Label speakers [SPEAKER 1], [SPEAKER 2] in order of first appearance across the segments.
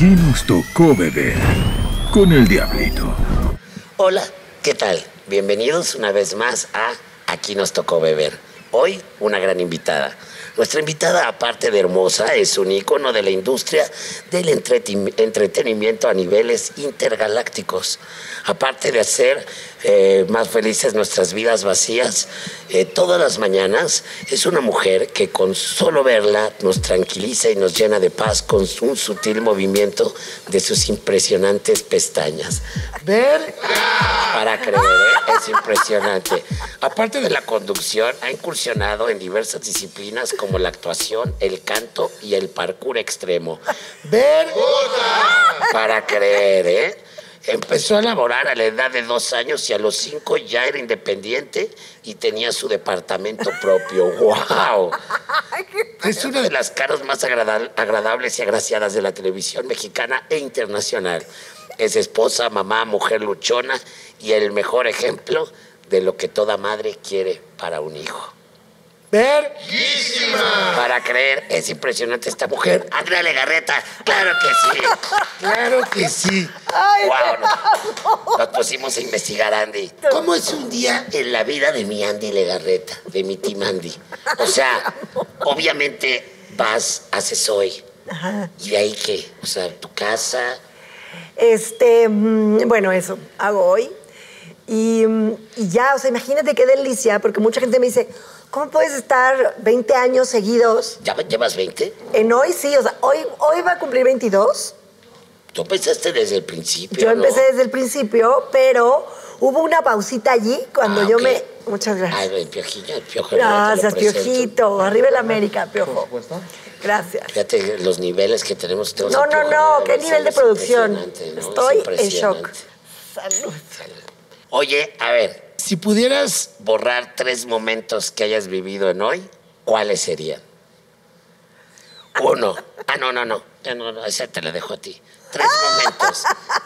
[SPEAKER 1] Aquí nos tocó beber con el diablito.
[SPEAKER 2] Hola, ¿qué tal? Bienvenidos una vez más a Aquí nos tocó beber. Hoy una gran invitada. Nuestra invitada, aparte de hermosa, es un icono de la industria del entretenimiento a niveles intergalácticos. Aparte de hacer eh, más felices nuestras vidas vacías, eh, todas las mañanas es una mujer que con solo verla nos tranquiliza y nos llena de paz con un sutil movimiento de sus impresionantes pestañas. Ver para creer, ¿eh? es impresionante. Aparte de la conducción, ha incursionado en diversas disciplinas como la actuación, el canto y el parkour extremo. Ver para creer, ¿eh? Empezó a laborar a la edad de dos años y a los cinco ya era independiente y tenía su departamento propio. ¡Wow! Es una de las caras más agradables y agraciadas de la televisión mexicana e internacional. Es esposa, mamá, mujer luchona y el mejor ejemplo de lo que toda madre quiere para un hijo.
[SPEAKER 3] ¡Verguísima!
[SPEAKER 2] Para creer, es impresionante esta mujer. Andrea Legarreta, claro que sí. Claro que sí. wow, nos, pusimos a investigar, Andy. ¿Cómo es un día en la vida de mi Andy Legarreta, de mi team Andy? O sea, obviamente vas, haces hoy. ¿Y de ahí qué? O sea, tu casa.
[SPEAKER 3] Este, mm, bueno, eso, hago hoy. Y, mm, y ya, o sea, imagínate qué delicia, porque mucha gente me dice, ¿Cómo puedes estar 20 años seguidos?
[SPEAKER 2] ¿Ya llevas 20?
[SPEAKER 3] En hoy sí, o sea, hoy, hoy va a cumplir 22.
[SPEAKER 2] Tú empezaste desde el principio.
[SPEAKER 3] Yo empecé desde el principio, pero hubo una pausita allí cuando
[SPEAKER 2] Ah,
[SPEAKER 3] yo me. Muchas gracias.
[SPEAKER 2] Ay, el piojillo, el piojo.
[SPEAKER 3] Gracias. Piojito. Arriba el América, Piojo. Gracias.
[SPEAKER 2] Fíjate los niveles que tenemos. tenemos
[SPEAKER 3] No, no,
[SPEAKER 2] Piojo
[SPEAKER 3] no, qué nivel de producción. Estoy
[SPEAKER 2] Es
[SPEAKER 3] en shock. Salud.
[SPEAKER 2] Oye, a ver, si pudieras borrar tres momentos que hayas vivido en hoy, ¿cuáles serían? Uno. Ah, no, no, no. Ya no, no, esa te la dejo a ti. Tres momentos.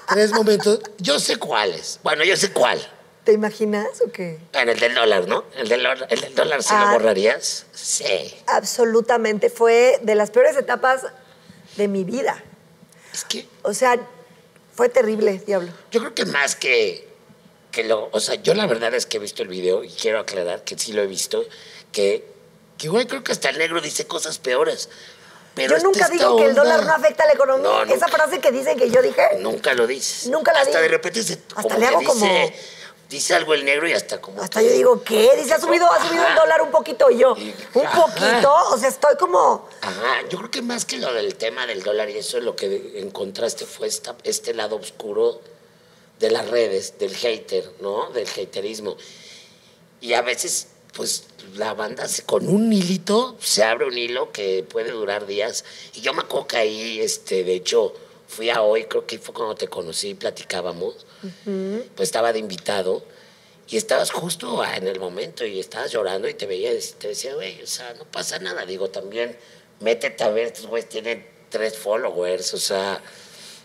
[SPEAKER 2] Tres momentos. Yo sé cuáles. Bueno, yo sé cuál.
[SPEAKER 3] ¿Te imaginas o qué?
[SPEAKER 2] En el del dólar, ¿no? El del, dólar- el del dólar, ¿sí lo
[SPEAKER 3] Ah.
[SPEAKER 2] borrarías? Sí.
[SPEAKER 3] Absolutamente. Fue de las peores etapas de mi vida.
[SPEAKER 2] Es que
[SPEAKER 3] O sea, fue terrible, diablo.
[SPEAKER 2] Yo creo que más que, que lo. O sea, yo la verdad es que he visto el video y quiero aclarar que sí lo he visto. Que, que güey, creo que hasta el negro dice cosas peores. Pero
[SPEAKER 3] yo nunca digo que el dólar no afecta a la economía.
[SPEAKER 2] No,
[SPEAKER 3] Esa
[SPEAKER 2] nunca.
[SPEAKER 3] frase que dicen que yo dije,
[SPEAKER 2] Nunca lo dices.
[SPEAKER 3] Nunca la
[SPEAKER 2] Hasta de repente se.
[SPEAKER 3] Hasta
[SPEAKER 2] como
[SPEAKER 3] le hago
[SPEAKER 2] dice,
[SPEAKER 3] como-
[SPEAKER 2] Dice algo el negro y hasta como.
[SPEAKER 3] hasta
[SPEAKER 2] que-
[SPEAKER 3] yo digo, ¿qué? Dice, ha subido, ha subido el dólar un poquito y yo,
[SPEAKER 2] Y-
[SPEAKER 3] un
[SPEAKER 2] ajá.
[SPEAKER 3] poquito, o sea, estoy como,
[SPEAKER 2] Ajá, yo creo que más que lo del tema del dólar y eso, lo que encontraste fue esta- este lado oscuro de las redes, del hater, ¿no? Del haterismo. Y a veces, pues, la banda se- con un hilito, se abre un hilo que puede durar días. Y yo me acuerdo que ahí, este, de hecho, fui a hoy, creo que fue cuando te conocí, platicábamos. Pues estaba de invitado. Y estabas justo en el momento y estabas llorando y te veía y te decía, güey, o sea, no pasa nada. Digo, también métete a ver, estos güeyes tienen tres followers, o sea,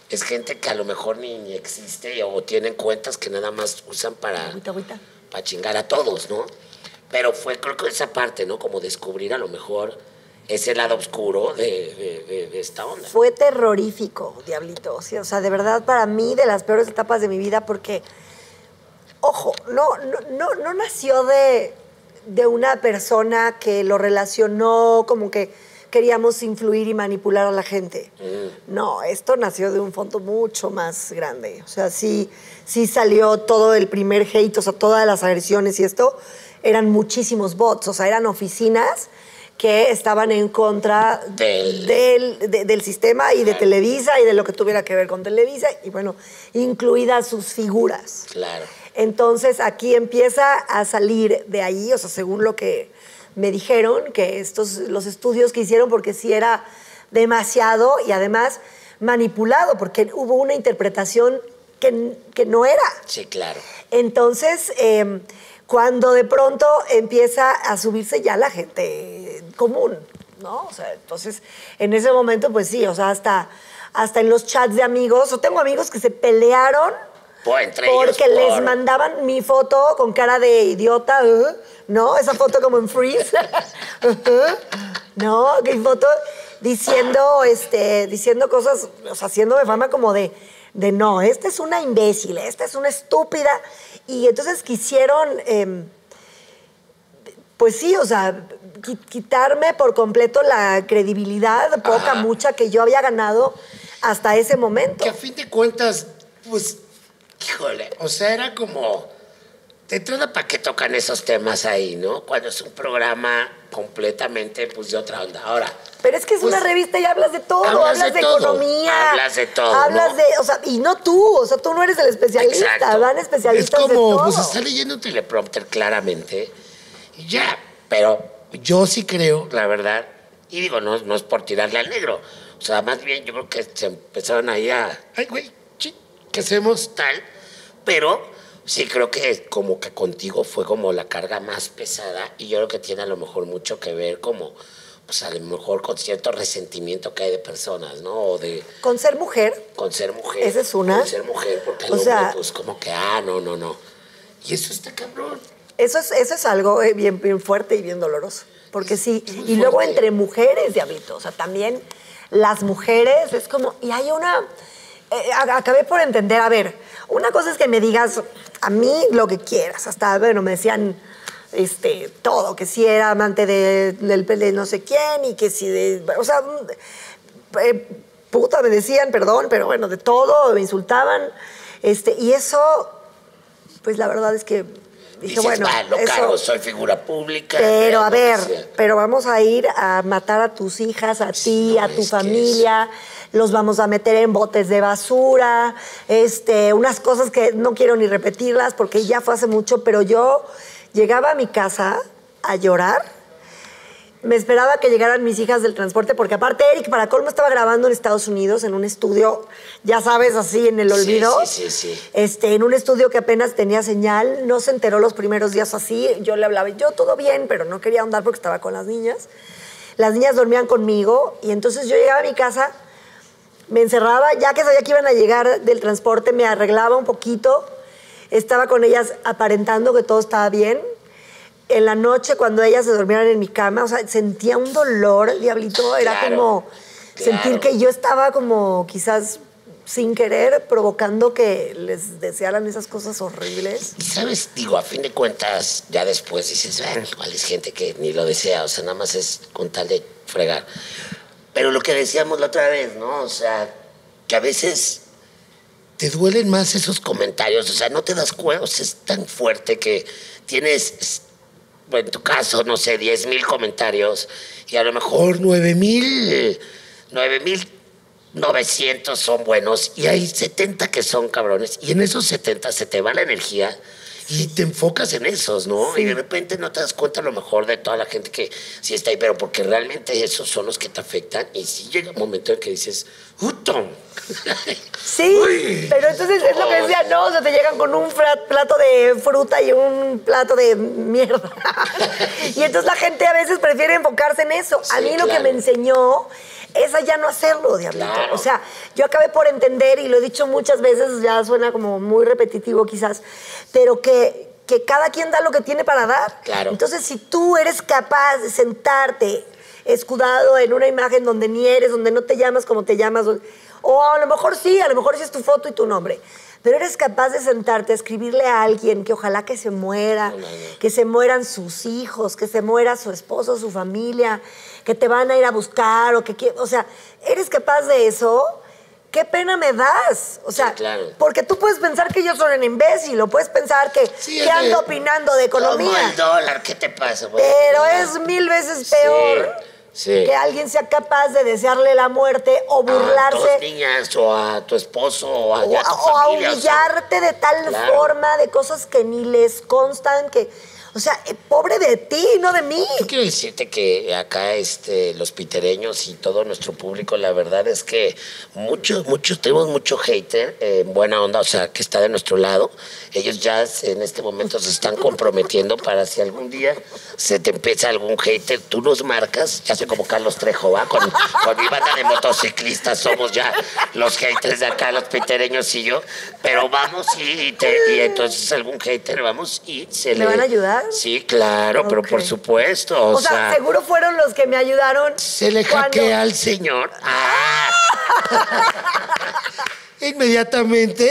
[SPEAKER 2] es gente que a lo mejor ni, ni existe o tienen cuentas que nada más usan para,
[SPEAKER 3] agüita, agüita.
[SPEAKER 2] para chingar a todos, ¿no? Pero fue creo que esa parte, ¿no? Como descubrir a lo mejor ese lado oscuro de, de- esta onda.
[SPEAKER 3] Fue terrorífico, diablito. O sea, o sea, de verdad, para mí, de las peores etapas de mi vida, porque, ojo, no, no, no, no nació de, de una persona que lo relacionó como que queríamos influir y manipular a la gente. No, esto nació de un fondo mucho más grande. O sea, sí, sí salió todo el primer hate, o sea, todas las agresiones y esto, eran muchísimos bots, o sea, eran oficinas que estaban en contra
[SPEAKER 2] Del-
[SPEAKER 3] del, de- del sistema y de Televisa y de lo que tuviera que ver con Televisa y bueno, incluidas sus figuras.
[SPEAKER 2] Claro.
[SPEAKER 3] Entonces aquí empieza a salir de ahí, o sea, según lo que me dijeron, que estos, los estudios que hicieron, porque sí era demasiado y además manipulado, porque hubo una interpretación que, que no era.
[SPEAKER 2] Sí, claro.
[SPEAKER 3] Entonces, eh, cuando de pronto empieza a subirse ya la gente común, ¿no? O sea, entonces, en ese momento, pues sí, o sea, hasta, hasta en los chats de amigos, o tengo amigos que se pelearon
[SPEAKER 2] Por- entre ellos,
[SPEAKER 3] porque les
[SPEAKER 2] por-
[SPEAKER 3] mandaban mi foto con cara de idiota, ¿eh? ¿no? Esa foto como en freeze, ¿no? Que foto. diciendo, este, diciendo cosas, o sea, haciéndome fama como de, de no, esta es una imbécil, esta es una estúpida. Y entonces quisieron, em, pues sí, o sea, qui- quitarme por completo la credibilidad, poca,
[SPEAKER 2] Ajá.
[SPEAKER 3] mucha, que yo había ganado hasta ese momento.
[SPEAKER 2] Que a fin de cuentas, pues, híjole, o sea, era como, de entrada, ¿para qué tocan esos temas ahí, no? Cuando es un programa completamente, pues, de otra onda. Ahora,
[SPEAKER 3] Pero es que es
[SPEAKER 2] Pues,
[SPEAKER 3] una revista y hablas de todo,
[SPEAKER 2] hablas
[SPEAKER 3] hablas
[SPEAKER 2] de
[SPEAKER 3] de,
[SPEAKER 2] todo,
[SPEAKER 3] economía.
[SPEAKER 2] hablas de todo,
[SPEAKER 3] Hablas
[SPEAKER 2] ¿no?
[SPEAKER 3] de, o sea, y no tú, o sea, tú no eres el especialista,
[SPEAKER 2] Exacto.
[SPEAKER 3] van
[SPEAKER 2] Es
[SPEAKER 3] especialistas de
[SPEAKER 2] como,
[SPEAKER 3] todo.
[SPEAKER 2] pues, está leyendo un teleprompter claramente y ya. Pero yo sí creo, la verdad, y digo, no, no es por tirarle al negro. O sea, más bien yo creo que se empezaron ahí a, ay, güey, chi, ¿qué hacemos tal? Pero sí creo que como que contigo fue como la carga más pesada y yo creo que tiene a lo mejor mucho que ver como, pues a lo mejor con cierto resentimiento que hay de personas, ¿no? O de
[SPEAKER 3] Con ser mujer,
[SPEAKER 2] con ser mujer.
[SPEAKER 3] Esa es una.
[SPEAKER 2] Con ser mujer, porque el
[SPEAKER 3] O sea-
[SPEAKER 2] hombre, pues como que, ah, no, no, no. Y eso está cabrón.
[SPEAKER 3] eso es, eso es algo eh, bien, bien fuerte y bien doloroso. Porque sí,
[SPEAKER 2] es
[SPEAKER 3] y luego entre mujeres, diablito, o sea, también las mujeres es como, y hay una, eh, a- acabé por entender, a ver, una cosa es que me digas a mí lo que quieras, hasta, bueno, me decían este, todo, que si era amante de, del de no sé quién y que si de, o sea, mm, eh, puta me decían, perdón, pero bueno, de todo, me insultaban, este, y eso, pues la verdad es que dije,
[SPEAKER 2] Dices,
[SPEAKER 3] bueno,
[SPEAKER 2] lo
[SPEAKER 3] eso-
[SPEAKER 2] cargo, soy figura pública.
[SPEAKER 3] pero a
[SPEAKER 2] lo que
[SPEAKER 3] ver, pero vamos a ir a matar a tus hijas, a ti,
[SPEAKER 2] no,
[SPEAKER 3] a tu familia, los vamos a meter en botes de basura, este, unas cosas que no quiero ni repetirlas porque ya fue hace mucho, pero yo llegaba a mi casa a llorar. Me esperaba que llegaran mis hijas del transporte, porque aparte Eric para colmo estaba grabando en Estados Unidos, en un estudio, ya sabes, así en el
[SPEAKER 2] Sí,
[SPEAKER 3] olvido.
[SPEAKER 2] sí, sí, sí.
[SPEAKER 3] Este, en un estudio que apenas tenía señal, no se enteró los primeros días así. Yo le hablaba, yo todo bien, pero no quería ahondar porque estaba con las niñas. Las niñas dormían conmigo y entonces yo llegaba a mi casa, me encerraba, ya que sabía que iban a llegar del transporte, me arreglaba un poquito, estaba con ellas aparentando que todo estaba bien. En la noche, cuando ellas se dormían en mi cama, o sea, sentía un dolor, diablito, era
[SPEAKER 2] Claro,
[SPEAKER 3] como sentir que yo estaba como quizás sin querer provocando que les desearan esas cosas horribles.
[SPEAKER 2] Y sabes, digo, a fin de cuentas, ya después dices, cuál es gente que ni lo desea, o sea, nada más es con tal de fregar. Pero lo que decíamos la otra vez, ¿no? O sea, que a veces te duelen más esos comentarios, o sea, no te das cuenta, es tan fuerte que tienes, en tu caso, no sé, 10 mil comentarios y a lo mejor 9 mil, 9 mil 900 son buenos y hay 70 que son cabrones y en esos 70 se te va la energía y te enfocas en esos, ¿no? Y de repente no te das cuenta a lo mejor de toda la gente que sí está ahí, pero porque realmente esos son los que te afectan y sí llega un momento en que dices, ¡Utón!
[SPEAKER 3] Sí,
[SPEAKER 2] Uy.
[SPEAKER 3] pero entonces es lo que decía, no, o sea, te llegan con un plato de fruta y un plato de mierda. y entonces la gente a veces prefiere enfocarse en eso. a mí lo que me enseñó es a ya no hacerlo, diablito.
[SPEAKER 2] Claro.
[SPEAKER 3] O sea, yo acabé por entender, y lo he dicho muchas veces, ya suena como muy repetitivo quizás, pero que, que cada quien da lo que tiene para dar.
[SPEAKER 2] Claro.
[SPEAKER 3] Entonces, si tú eres capaz de sentarte escudado en una imagen donde ni eres, donde no te llamas como te llamas, o- o a lo mejor sí, a lo mejor sí es tu foto y tu nombre, pero eres capaz de sentarte a escribirle a alguien que ojalá que se muera, que se mueran sus hijos, que se muera su esposo, su familia, que te van a ir a buscar o que o sea, eres capaz de eso. ¿Qué pena me das? O sea,
[SPEAKER 2] Sí, claro.
[SPEAKER 3] porque tú puedes pensar que yo soy un imbécil, o puedes pensar que,
[SPEAKER 2] Sí,
[SPEAKER 3] que
[SPEAKER 2] de-
[SPEAKER 3] ando opinando de
[SPEAKER 2] Como
[SPEAKER 3] economía.
[SPEAKER 2] el dólar, ¿qué te pasa? güey?
[SPEAKER 3] Pero es mil veces peor
[SPEAKER 2] sí.
[SPEAKER 3] que alguien sea capaz de desearle la muerte o
[SPEAKER 2] A dos
[SPEAKER 3] burlarse
[SPEAKER 2] niñas o a tu esposo o a,
[SPEAKER 3] o,
[SPEAKER 2] tu
[SPEAKER 3] a- o a
[SPEAKER 2] familia, o sea,
[SPEAKER 3] humillarte de tal
[SPEAKER 2] Claro.
[SPEAKER 3] forma de cosas que ni les constan que, o sea, eh, pobre de ti, no de mí.
[SPEAKER 2] Yo quiero decirte que acá este, los pitereños y todo nuestro público, la verdad es que muchos, muchos, tenemos mucho hater eh, en buena onda, o sea, que está de nuestro lado. Ellos ya en este momento se están comprometiendo para si algún día se te empieza algún hater, tú nos marcas, ya sé como Carlos Trejo, ¿va? Con, con mi banda de motociclistas somos ya los haters de acá, los pitereños y yo, pero vamos y, te- y entonces algún hater, vamos y se
[SPEAKER 3] Me
[SPEAKER 2] le...
[SPEAKER 3] van a ayudar. Verdad?
[SPEAKER 2] Sí, claro, pero por supuesto. O,
[SPEAKER 3] O sea, seguro fueron los que me ayudaron.
[SPEAKER 2] se le
[SPEAKER 3] cuando-
[SPEAKER 2] hackea al señor. Ah. Inmediatamente,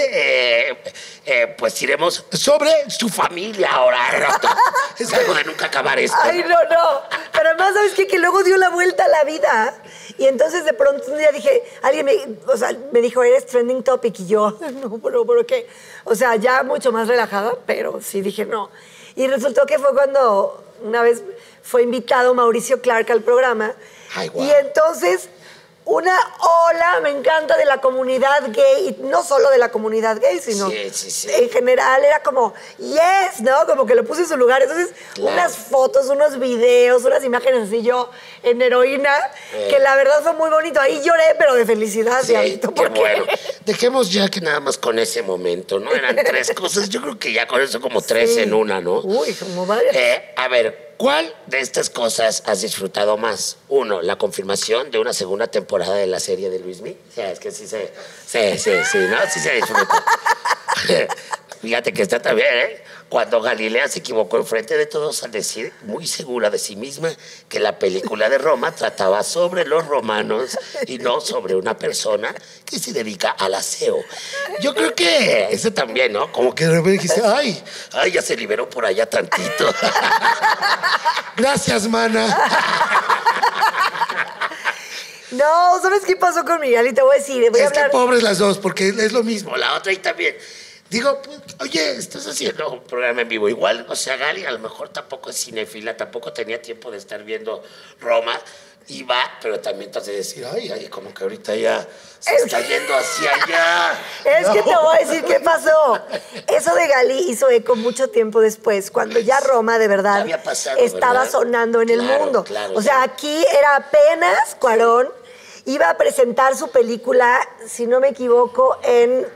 [SPEAKER 2] eh, eh, pues iremos sobre su familia ahora. Es algo de nunca acabar esto.
[SPEAKER 3] Ay, no, no. Pero además, ¿sabes qué? Que luego dio la vuelta a la vida. Y entonces de pronto un día dije, alguien me, o sea, me dijo, eres trending topic. Y yo, no, pero, pero qué. O sea, ya mucho más relajada, pero sí dije no. Y resultó que fue cuando una vez fue invitado Mauricio Clark al programa.
[SPEAKER 2] Ay.
[SPEAKER 3] Y entonces, una ola, me encanta, de la comunidad gay. Y no solo de la comunidad gay, sino
[SPEAKER 2] Sí, sí, sí.
[SPEAKER 3] en general. Era como, yes, ¿no? Como que lo puse en su lugar. Entonces,
[SPEAKER 2] Claro.
[SPEAKER 3] unas fotos, unos videos, unas imágenes así yo en heroína,
[SPEAKER 2] Eh.
[SPEAKER 3] que la verdad fue muy bonito. Ahí lloré, pero de felicidad,
[SPEAKER 2] Sí,
[SPEAKER 3] Diablito, porque-
[SPEAKER 2] bueno. Dejemos ya que nada más con ese momento, ¿no? Eran tres cosas. Yo creo que ya con eso como tres en una, ¿no?
[SPEAKER 3] Uy, como varias.
[SPEAKER 2] Eh, a ver, ¿cuál de estas cosas has disfrutado más? Uno, la confirmación de una segunda temporada de la serie de Luis Miguel. O sea, es que sí se... Sí, sí, sí, ¿no? Sí se disfruta. Fíjate que está también, ¿eh? Cuando Galilea se equivocó enfrente de todos al decir, muy segura de sí misma, que la película de Roma trataba sobre los romanos y no sobre una persona que se dedica al aseo. Yo creo que ese también, ¿no? Como que de repente dijiste, ay, ay, ya se liberó por allá tantito. Gracias, mana.
[SPEAKER 3] No, ¿sabes qué pasó con Miguel? Y te voy a decir, voy a
[SPEAKER 2] Es que
[SPEAKER 3] hablar...
[SPEAKER 2] pobres las dos, porque es lo mismo, la otra y también. Digo, pues, oye, estás haciendo un programa en vivo igual, o sea, Gali a lo mejor tampoco es cinefila, tampoco tenía tiempo de estar viendo Roma, y va, pero también te hace decir, ay, ay, como que ahorita ya se
[SPEAKER 3] Es-
[SPEAKER 2] está yendo hacia allá.
[SPEAKER 3] Es que te voy a decir qué pasó. Eso de Gali hizo eco mucho tiempo después, cuando ya Roma de verdad
[SPEAKER 2] pasado,
[SPEAKER 3] estaba
[SPEAKER 2] ¿verdad?
[SPEAKER 3] sonando en el mundo.
[SPEAKER 2] claro,
[SPEAKER 3] o sea, aquí era apenas Cuarón iba a presentar su película, si no me equivoco, en,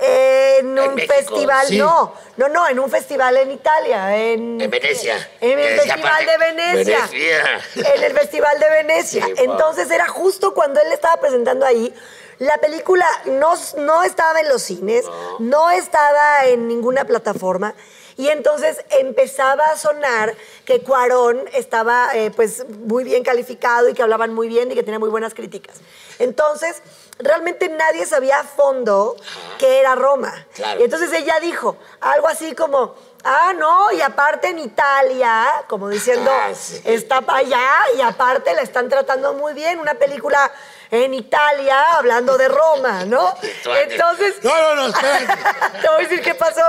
[SPEAKER 3] en un
[SPEAKER 2] México,
[SPEAKER 3] festival.
[SPEAKER 2] sí.
[SPEAKER 3] No, no, no, en un festival en Italia. En,
[SPEAKER 2] En Venecia.
[SPEAKER 3] En el Festival de Venecia.
[SPEAKER 2] Venecia.
[SPEAKER 3] En el Festival de Venecia.
[SPEAKER 2] Sí, wow.
[SPEAKER 3] Entonces era justo cuando él estaba presentando ahí. La película no, no estaba en los cines, no. estaba en ninguna plataforma. Y entonces empezaba a sonar que Cuarón estaba eh, pues muy bien calificado y que hablaban muy bien y que tenía muy buenas críticas. Entonces, realmente nadie sabía a fondo que era Roma.
[SPEAKER 2] Claro.
[SPEAKER 3] Y entonces ella dijo algo así como, ah, no, y aparte en Italia, como diciendo,
[SPEAKER 2] Ah, sí.
[SPEAKER 3] está para allá y aparte la están tratando muy bien, una película en Italia hablando de Roma, ¿no? Entonces,
[SPEAKER 2] No, no, no, espérate.
[SPEAKER 3] te voy a decir qué pasó.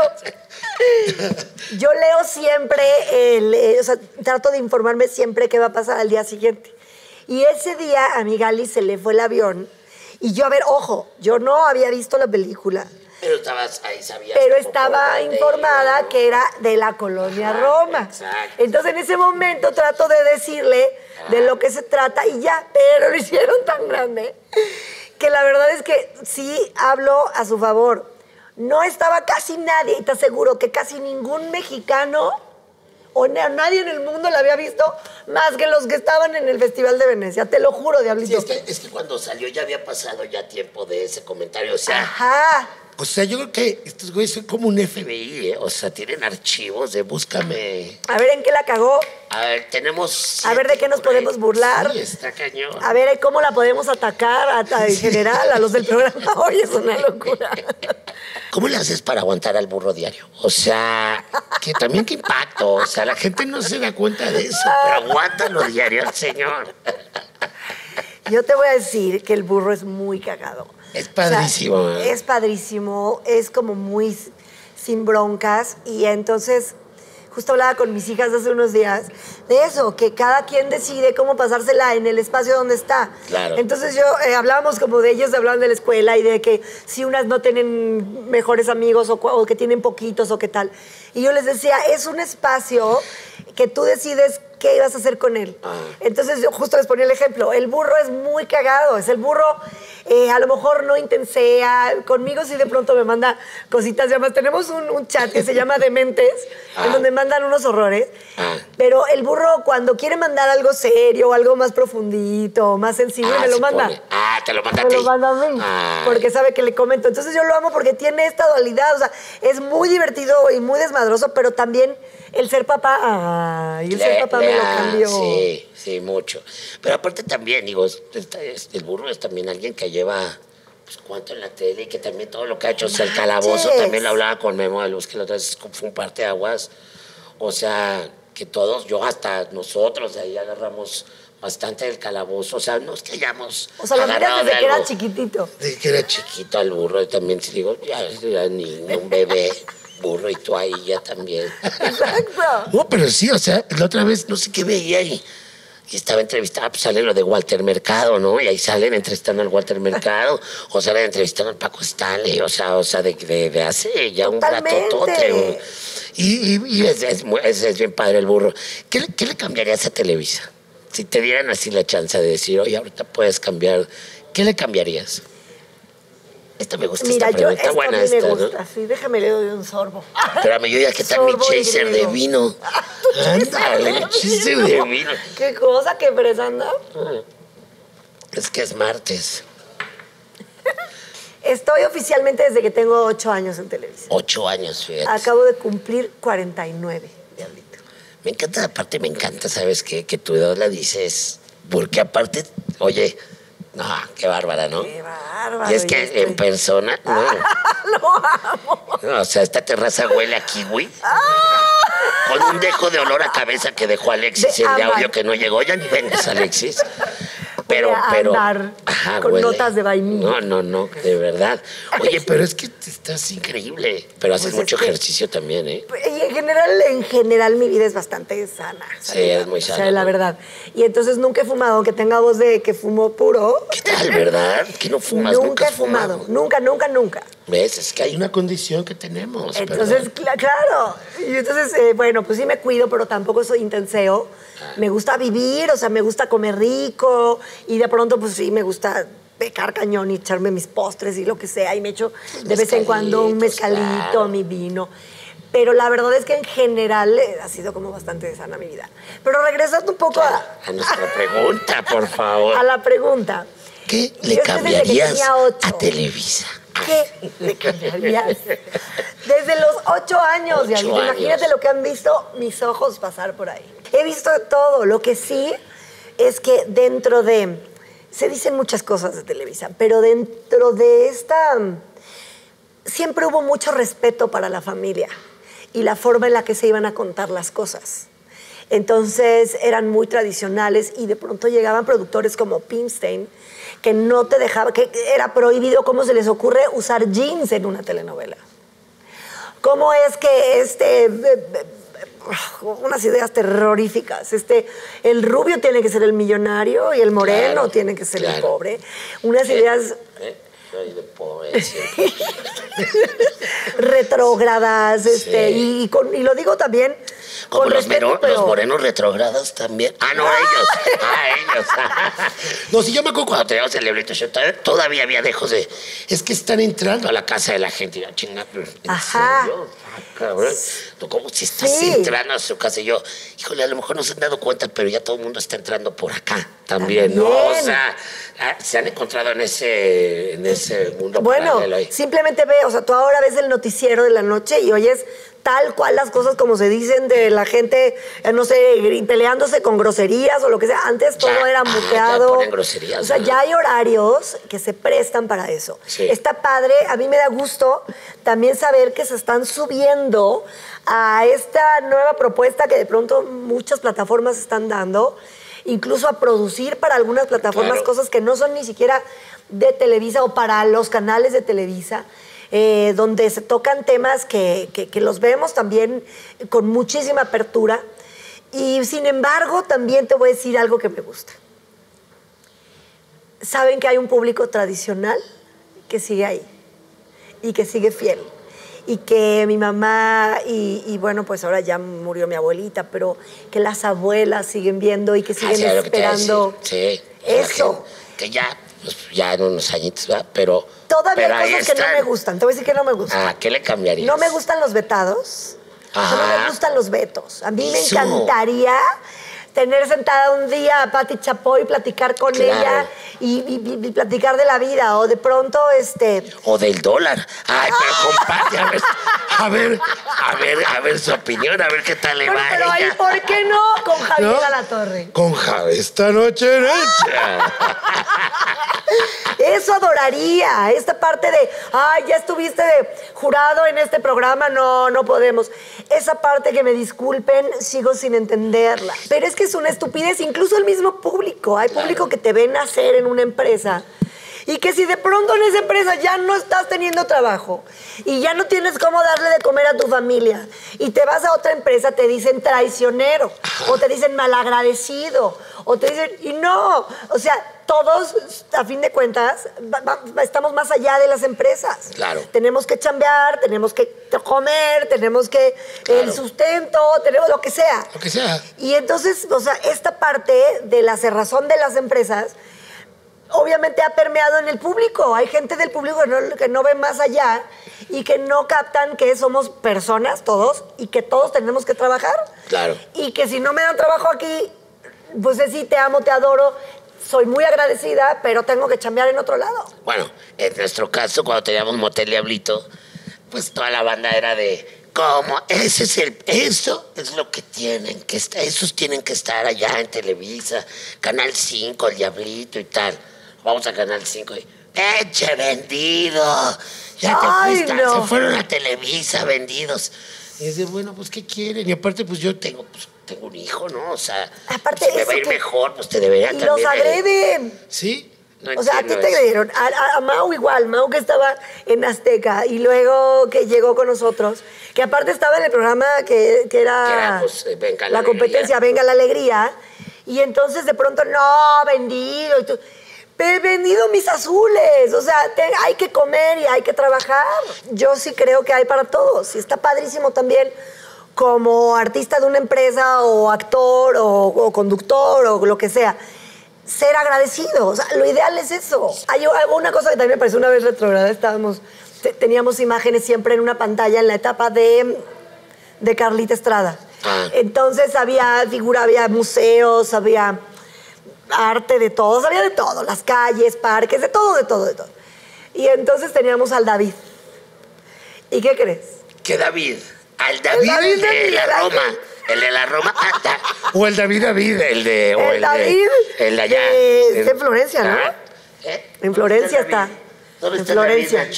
[SPEAKER 3] Yo leo siempre, el, eh, o sea, trato de informarme siempre qué va a pasar al día siguiente. Y ese día a mi Gali se le fue el avión. Y yo, a ver, ojo, yo no había visto la película,
[SPEAKER 2] Pero estabas ahí, sabías.
[SPEAKER 3] pero estaba informada que era de la colonia
[SPEAKER 2] Ajá,
[SPEAKER 3] Roma.
[SPEAKER 2] exacto.
[SPEAKER 3] Entonces en ese momento trato de decirle de lo que se trata y ya, pero lo hicieron tan grande que la verdad es que sí hablo a su favor. No estaba casi nadie, y te aseguro que casi ningún mexicano o na- nadie en el mundo la había visto más que los que estaban en el Festival de Venecia. Te lo juro,
[SPEAKER 2] Sí,
[SPEAKER 3] Diablito.
[SPEAKER 2] es que, es que cuando salió ya había pasado ya tiempo de ese comentario. O sea,
[SPEAKER 3] Ajá.
[SPEAKER 2] O sea, yo creo que estos güeyes son como un FBI, ¿eh? O sea, tienen archivos de búscame.
[SPEAKER 3] A ver en qué la cagó.
[SPEAKER 2] A ver, tenemos.
[SPEAKER 3] A ver, ¿de qué nos podemos burlar?
[SPEAKER 2] Sí, está cañón.
[SPEAKER 3] A ver cómo la podemos atacar a- a- en general a los del programa. Hoy es una locura.
[SPEAKER 2] ¿Cómo le haces para aguantar al burro diario? O sea, que también qué impacto. O sea, la gente no se da cuenta de eso, pero aguántalo diario al señor.
[SPEAKER 3] Yo te voy a decir que el burro es muy cagado.
[SPEAKER 2] Es padrísimo,
[SPEAKER 3] O sea, es padrísimo, es como muy sin broncas y entonces justo hablaba con mis hijas hace unos días de eso, que cada quien decide cómo pasársela en el espacio donde está.
[SPEAKER 2] Claro.
[SPEAKER 3] Entonces yo eh, hablábamos como de ellos, hablaban de la escuela y de que si unas no tienen mejores amigos o que tienen poquitos o qué tal. Y yo les decía, es un espacio que tú decides qué ibas a hacer con él. Entonces yo justo les ponía el ejemplo, el burro es muy cagado, es el burro, eh, a lo mejor no intensea, conmigo sí de pronto me manda cositas, y además tenemos un, un chat que se llama Dementes, en
[SPEAKER 2] Ah.
[SPEAKER 3] donde mandan unos horrores,
[SPEAKER 2] Ah.
[SPEAKER 3] Pero el burro, cuando quiere mandar algo serio, algo más profundito, más sensible,
[SPEAKER 2] Ah,
[SPEAKER 3] me lo manda.
[SPEAKER 2] pone. Ah, te lo manda a
[SPEAKER 3] Me
[SPEAKER 2] ti.
[SPEAKER 3] lo manda a mí, porque sabe que le comento. Entonces yo lo amo porque tiene esta dualidad, o sea, es muy divertido y muy desmadroso, pero también el ser papá, ay, el ser papá me lo
[SPEAKER 2] ah,
[SPEAKER 3] cambió.
[SPEAKER 2] Sí, sí, mucho. Pero aparte también, digo, el burro es también alguien que lleva pues cuánto en la tele y que también todo lo que ha hecho, o sea, el calabozo
[SPEAKER 3] Manches.
[SPEAKER 2] también lo hablaba con Memo de Luz, que la otra vez fue un parte de aguas. O sea, que todos, yo hasta nosotros de ahí agarramos bastante del calabozo. O sea, no es que hayamos
[SPEAKER 3] O sea, lo
[SPEAKER 2] agarrado
[SPEAKER 3] miras desde
[SPEAKER 2] de
[SPEAKER 3] que era chiquitito.
[SPEAKER 2] Desde que era chiquito al burro, y también si digo, ya era niño, un bebé, burro, y tú ahí ya también.
[SPEAKER 3] Exacto.
[SPEAKER 2] No, pero sí, o sea, la otra vez no sé qué veía y, y estaba entrevistada, pues sale lo de Walter Mercado, ¿no? Y ahí salen entrevistando al Walter Mercado, o salen entrevistando al Paco Stanley, o sea, o sea, de, de, de hace ya un ratotote. Y, y, y es, es, muy- es- es bien padre el burro. ¿Qué, le- ¿Qué le cambiarías a Televisa? Si te dieran así la chance de decir, oye, ahorita puedes cambiar, ¿qué le cambiarías? Esta me gusta,
[SPEAKER 3] Mira,
[SPEAKER 2] esta
[SPEAKER 3] yo
[SPEAKER 2] pregunta. buena
[SPEAKER 3] a mí me
[SPEAKER 2] esta, ¿no?
[SPEAKER 3] gusta. Sí, déjame le doy un sorbo.
[SPEAKER 2] Espérame, yo ya que tal mi chaser de vino. Ándale, chaser de vino.
[SPEAKER 3] Qué cosa, qué fresa anda.
[SPEAKER 2] Es que es martes.
[SPEAKER 3] Estoy oficialmente desde que tengo ocho años en televisión.
[SPEAKER 2] Ocho años, fíjate.
[SPEAKER 3] Acabo de cumplir 49, diablito.
[SPEAKER 2] Me encanta, aparte me encanta, ¿sabes qué? Que tu edad la dices. Porque aparte, oye, no, qué bárbara, ¿no?
[SPEAKER 3] Qué bárbaro.
[SPEAKER 2] Y es que
[SPEAKER 3] estoy-
[SPEAKER 2] en persona, no.
[SPEAKER 3] Lo amo.
[SPEAKER 2] No, o sea, esta terraza huele a kiwi. Con un dejo de olor a cabeza que dejó Alexis,
[SPEAKER 3] De
[SPEAKER 2] el audio que no llegó. Ya ni vengas, Alexis. Pero,
[SPEAKER 3] a
[SPEAKER 2] pero.
[SPEAKER 3] ámbar, con notas de vainilla.
[SPEAKER 2] No, no, no, de verdad. Oye, pero es que estás increíble. Pero haces
[SPEAKER 3] Pues es
[SPEAKER 2] mucho
[SPEAKER 3] que-
[SPEAKER 2] ejercicio también, ¿eh?
[SPEAKER 3] Y en general, en general mi vida es bastante sana.
[SPEAKER 2] Sí, es muy
[SPEAKER 3] O sea,
[SPEAKER 2] sana,
[SPEAKER 3] la verdad. Y entonces nunca he fumado, aunque tenga voz de que fumo puro.
[SPEAKER 2] ¿Qué tal, verdad? Que no fumas, nunca,
[SPEAKER 3] nunca he
[SPEAKER 2] fumado.
[SPEAKER 3] Nunca, nunca, nunca.
[SPEAKER 2] ¿Ves? Es que hay una condición que tenemos.
[SPEAKER 3] Entonces, claro. Y entonces, eh, bueno, pues sí me cuido, pero tampoco soy intenseo.
[SPEAKER 2] Ah.
[SPEAKER 3] Me gusta vivir, o sea, me gusta comer rico. Y de pronto, pues sí, me gusta pecar cañón y echarme mis postres y lo que sea. Y me echo de vez en cuando un mezcalito,
[SPEAKER 2] claro.
[SPEAKER 3] mi vino. Pero la verdad es que en general eh, ha sido como bastante sana mi vida. Pero regresando un poco a,
[SPEAKER 2] A nuestra pregunta, por favor.
[SPEAKER 3] a la pregunta.
[SPEAKER 2] ¿Qué le
[SPEAKER 3] que
[SPEAKER 2] cambiarías a Televisa?
[SPEAKER 3] ¿Qué? Desde los ocho años,
[SPEAKER 2] Ocho
[SPEAKER 3] Diablito. Imagínate
[SPEAKER 2] años.
[SPEAKER 3] lo que han visto mis ojos pasar por ahí. He visto todo. Lo que sí es que dentro de. Se dicen muchas cosas de Televisa, pero dentro de esta. Siempre hubo mucho respeto para la familia y la forma en la que se iban a contar las cosas. Entonces eran muy tradicionales y de pronto llegaban productores como Pimstein que no te dejaba, que era prohibido, ¿cómo se les ocurre usar jeans en una telenovela? ¿Cómo es que este... eh, eh, unas ideas terroríficas. Este, el rubio tiene que ser el millonario y el moreno
[SPEAKER 2] Claro,
[SPEAKER 3] tiene que ser el pobre. Unas ideas
[SPEAKER 2] ¿Eh? Soy de pobre siempre.
[SPEAKER 3] retrógradas, este,
[SPEAKER 2] Sí.
[SPEAKER 3] y, con- y lo digo también
[SPEAKER 2] Como
[SPEAKER 3] con
[SPEAKER 2] los,
[SPEAKER 3] respeto,
[SPEAKER 2] mero-
[SPEAKER 3] pero-
[SPEAKER 2] los morenos retrógrados también. Ah, no, ellos. Ah, ellos. no, si yo me acuerdo cuando teníamos el Lebrito Show, todavía, había dejos de. Es que están entrando a la casa de la gente. Y yo, chinga, ¿en
[SPEAKER 3] Ajá.
[SPEAKER 2] serio? Ah, cabrón. Tú, como si estás
[SPEAKER 3] Sí.
[SPEAKER 2] entrando a su casa. Y yo, híjole, a lo mejor no se han dado cuenta, pero ya todo el mundo está entrando por acá también, ¿no? O
[SPEAKER 3] También.
[SPEAKER 2] sea, se han encontrado en ese, en ese mundo
[SPEAKER 3] Bueno,
[SPEAKER 2] paralelo ahí.
[SPEAKER 3] simplemente ve, o sea, tú ahora ves el noticiero de la noche y oyes tal cual las cosas como se dicen de la gente, eh, no sé, peleándose con groserías o lo que sea. Antes todo era
[SPEAKER 2] ah,
[SPEAKER 3] muteado.
[SPEAKER 2] groserías,
[SPEAKER 3] o sea,
[SPEAKER 2] ¿no?
[SPEAKER 3] ya hay horarios que se prestan para eso.
[SPEAKER 2] Sí.
[SPEAKER 3] Está padre, a mí me da gusto también saber que se están subiendo a esta nueva propuesta que de pronto muchas plataformas están dando, incluso a producir para algunas plataformas
[SPEAKER 2] Claro.
[SPEAKER 3] cosas que no son ni siquiera de Televisa o para los canales de Televisa, eh, donde se tocan temas que, que- que los vemos también con muchísima apertura. Y sin embargo, también te voy a decir algo que me gusta. Saben que hay un público tradicional que sigue ahí y que sigue fiel. Y que mi mamá, y, y bueno, pues ahora ya murió mi abuelita, pero que las abuelas siguen viendo y que
[SPEAKER 2] Ah,
[SPEAKER 3] siguen
[SPEAKER 2] que
[SPEAKER 3] esperando.
[SPEAKER 2] decir. Sí.
[SPEAKER 3] Eso.
[SPEAKER 2] Que ya, pues, ya en unos añitos, ¿verdad? Pero.
[SPEAKER 3] Todavía
[SPEAKER 2] pero
[SPEAKER 3] hay cosas que no me gustan. Te voy a decir que no me gustan.
[SPEAKER 2] Ah, ¿qué le cambiarías?
[SPEAKER 3] No me gustan los vetados. No me gustan los vetos. A mí me encantaría tener sentada un día a Patti Chapoy, platicar con
[SPEAKER 2] Claro.
[SPEAKER 3] ella y, y- y platicar de la vida. O de pronto, este.
[SPEAKER 2] O del dólar. Ay, pero compadre, a ver, a ver, a ver, a ver su opinión, a ver qué tal le va
[SPEAKER 3] pero ahí. ¿por qué no con Javier
[SPEAKER 4] ¿No?
[SPEAKER 3] a la torre?
[SPEAKER 4] Con Javi, esta noche hecha.
[SPEAKER 3] Eso adoraría, esta parte de, ay, ya estuviste de jurado en este programa, no, no podemos. Esa parte que me disculpen, sigo sin entenderla. Pero es que es una estupidez, incluso el mismo público. Hay público que te ve nacer en una empresa y que si de pronto en esa empresa ya no estás teniendo trabajo y ya no tienes cómo darle de comer a tu familia y te vas a otra empresa, te dicen traicionero o te dicen malagradecido o te dicen, y no, o sea, todos, a fin de cuentas, estamos más allá de las empresas.
[SPEAKER 2] Claro.
[SPEAKER 3] Tenemos que chambear, tenemos que comer, tenemos que el sustento, tenemos lo que sea.
[SPEAKER 4] Lo que sea.
[SPEAKER 3] Y entonces, o sea, esta parte de la cerrazón de las empresas, obviamente ha permeado en el público. Hay gente del público que no, que no ve más allá y que no captan que somos personas todos y que todos tenemos que trabajar.
[SPEAKER 2] Claro.
[SPEAKER 3] Y que si no me dan trabajo aquí, pues es sí, te amo, te adoro, soy muy agradecida, pero tengo que chambear en otro lado.
[SPEAKER 2] Bueno, en nuestro caso, cuando teníamos Motel Diablito, pues toda la banda era de. ¿Cómo? Ese es el. Eso es lo que tienen que estar. Esos tienen que estar allá en Televisa, Canal 5, el Diablito y tal. Vamos a Canal 5 y. ¡Eche vendido! Ya te fuiste.
[SPEAKER 3] no.
[SPEAKER 2] Se fueron a Televisa vendidos. Y es de, bueno, pues, ¿qué quieren? Y aparte, pues yo tengo, pues, tengo un hijo, ¿no? O sea,
[SPEAKER 3] Aparte,
[SPEAKER 2] si me va a ir
[SPEAKER 3] que-
[SPEAKER 2] mejor, pues te debería
[SPEAKER 3] Y
[SPEAKER 2] también.
[SPEAKER 3] los
[SPEAKER 2] eh,
[SPEAKER 3] agreden.
[SPEAKER 4] ¿Sí?
[SPEAKER 2] no
[SPEAKER 3] o sea, a ti te agredieron. A, a- a Mau igual, Mau que estaba en Azteca y luego que llegó con nosotros, que aparte estaba en el programa que, que era,
[SPEAKER 2] Que era, pues, eh, Venga la
[SPEAKER 3] la competencia. Venga la Alegría. Y entonces de pronto, no, vendido. Y tú, "Pe- vendido mis azules. O sea, te- hay que comer y hay que trabajar. Yo sí creo que hay para todos. Y está padrísimo también como artista de una empresa o actor o, o conductor o lo que sea, ser agradecido. O sea, lo ideal es eso. Hay una cosa que también me pareció una vez retrograda. Estábamos, te- teníamos imágenes siempre en una pantalla en la etapa de, de Carlita Estrada.
[SPEAKER 2] Ah.
[SPEAKER 3] Entonces había figura, había museos, había arte de todos, había de todo, las calles, parques, de todo, de todo, de todo. Y entonces teníamos al David. ¿Y qué crees?
[SPEAKER 2] Que David. Al David,
[SPEAKER 3] David
[SPEAKER 2] el
[SPEAKER 3] de
[SPEAKER 2] de la. Roma. El de la Roma. ah, da-
[SPEAKER 4] O el David David.
[SPEAKER 2] El de. o
[SPEAKER 3] El David
[SPEAKER 2] De, el de allá.
[SPEAKER 3] de-
[SPEAKER 2] El-
[SPEAKER 3] está en Florencia, ¿no?
[SPEAKER 2] Ah, ¿eh?
[SPEAKER 3] En Florencia
[SPEAKER 2] ¿Dónde
[SPEAKER 3] está.
[SPEAKER 2] ¿Dónde
[SPEAKER 3] En
[SPEAKER 2] está
[SPEAKER 3] Florencia.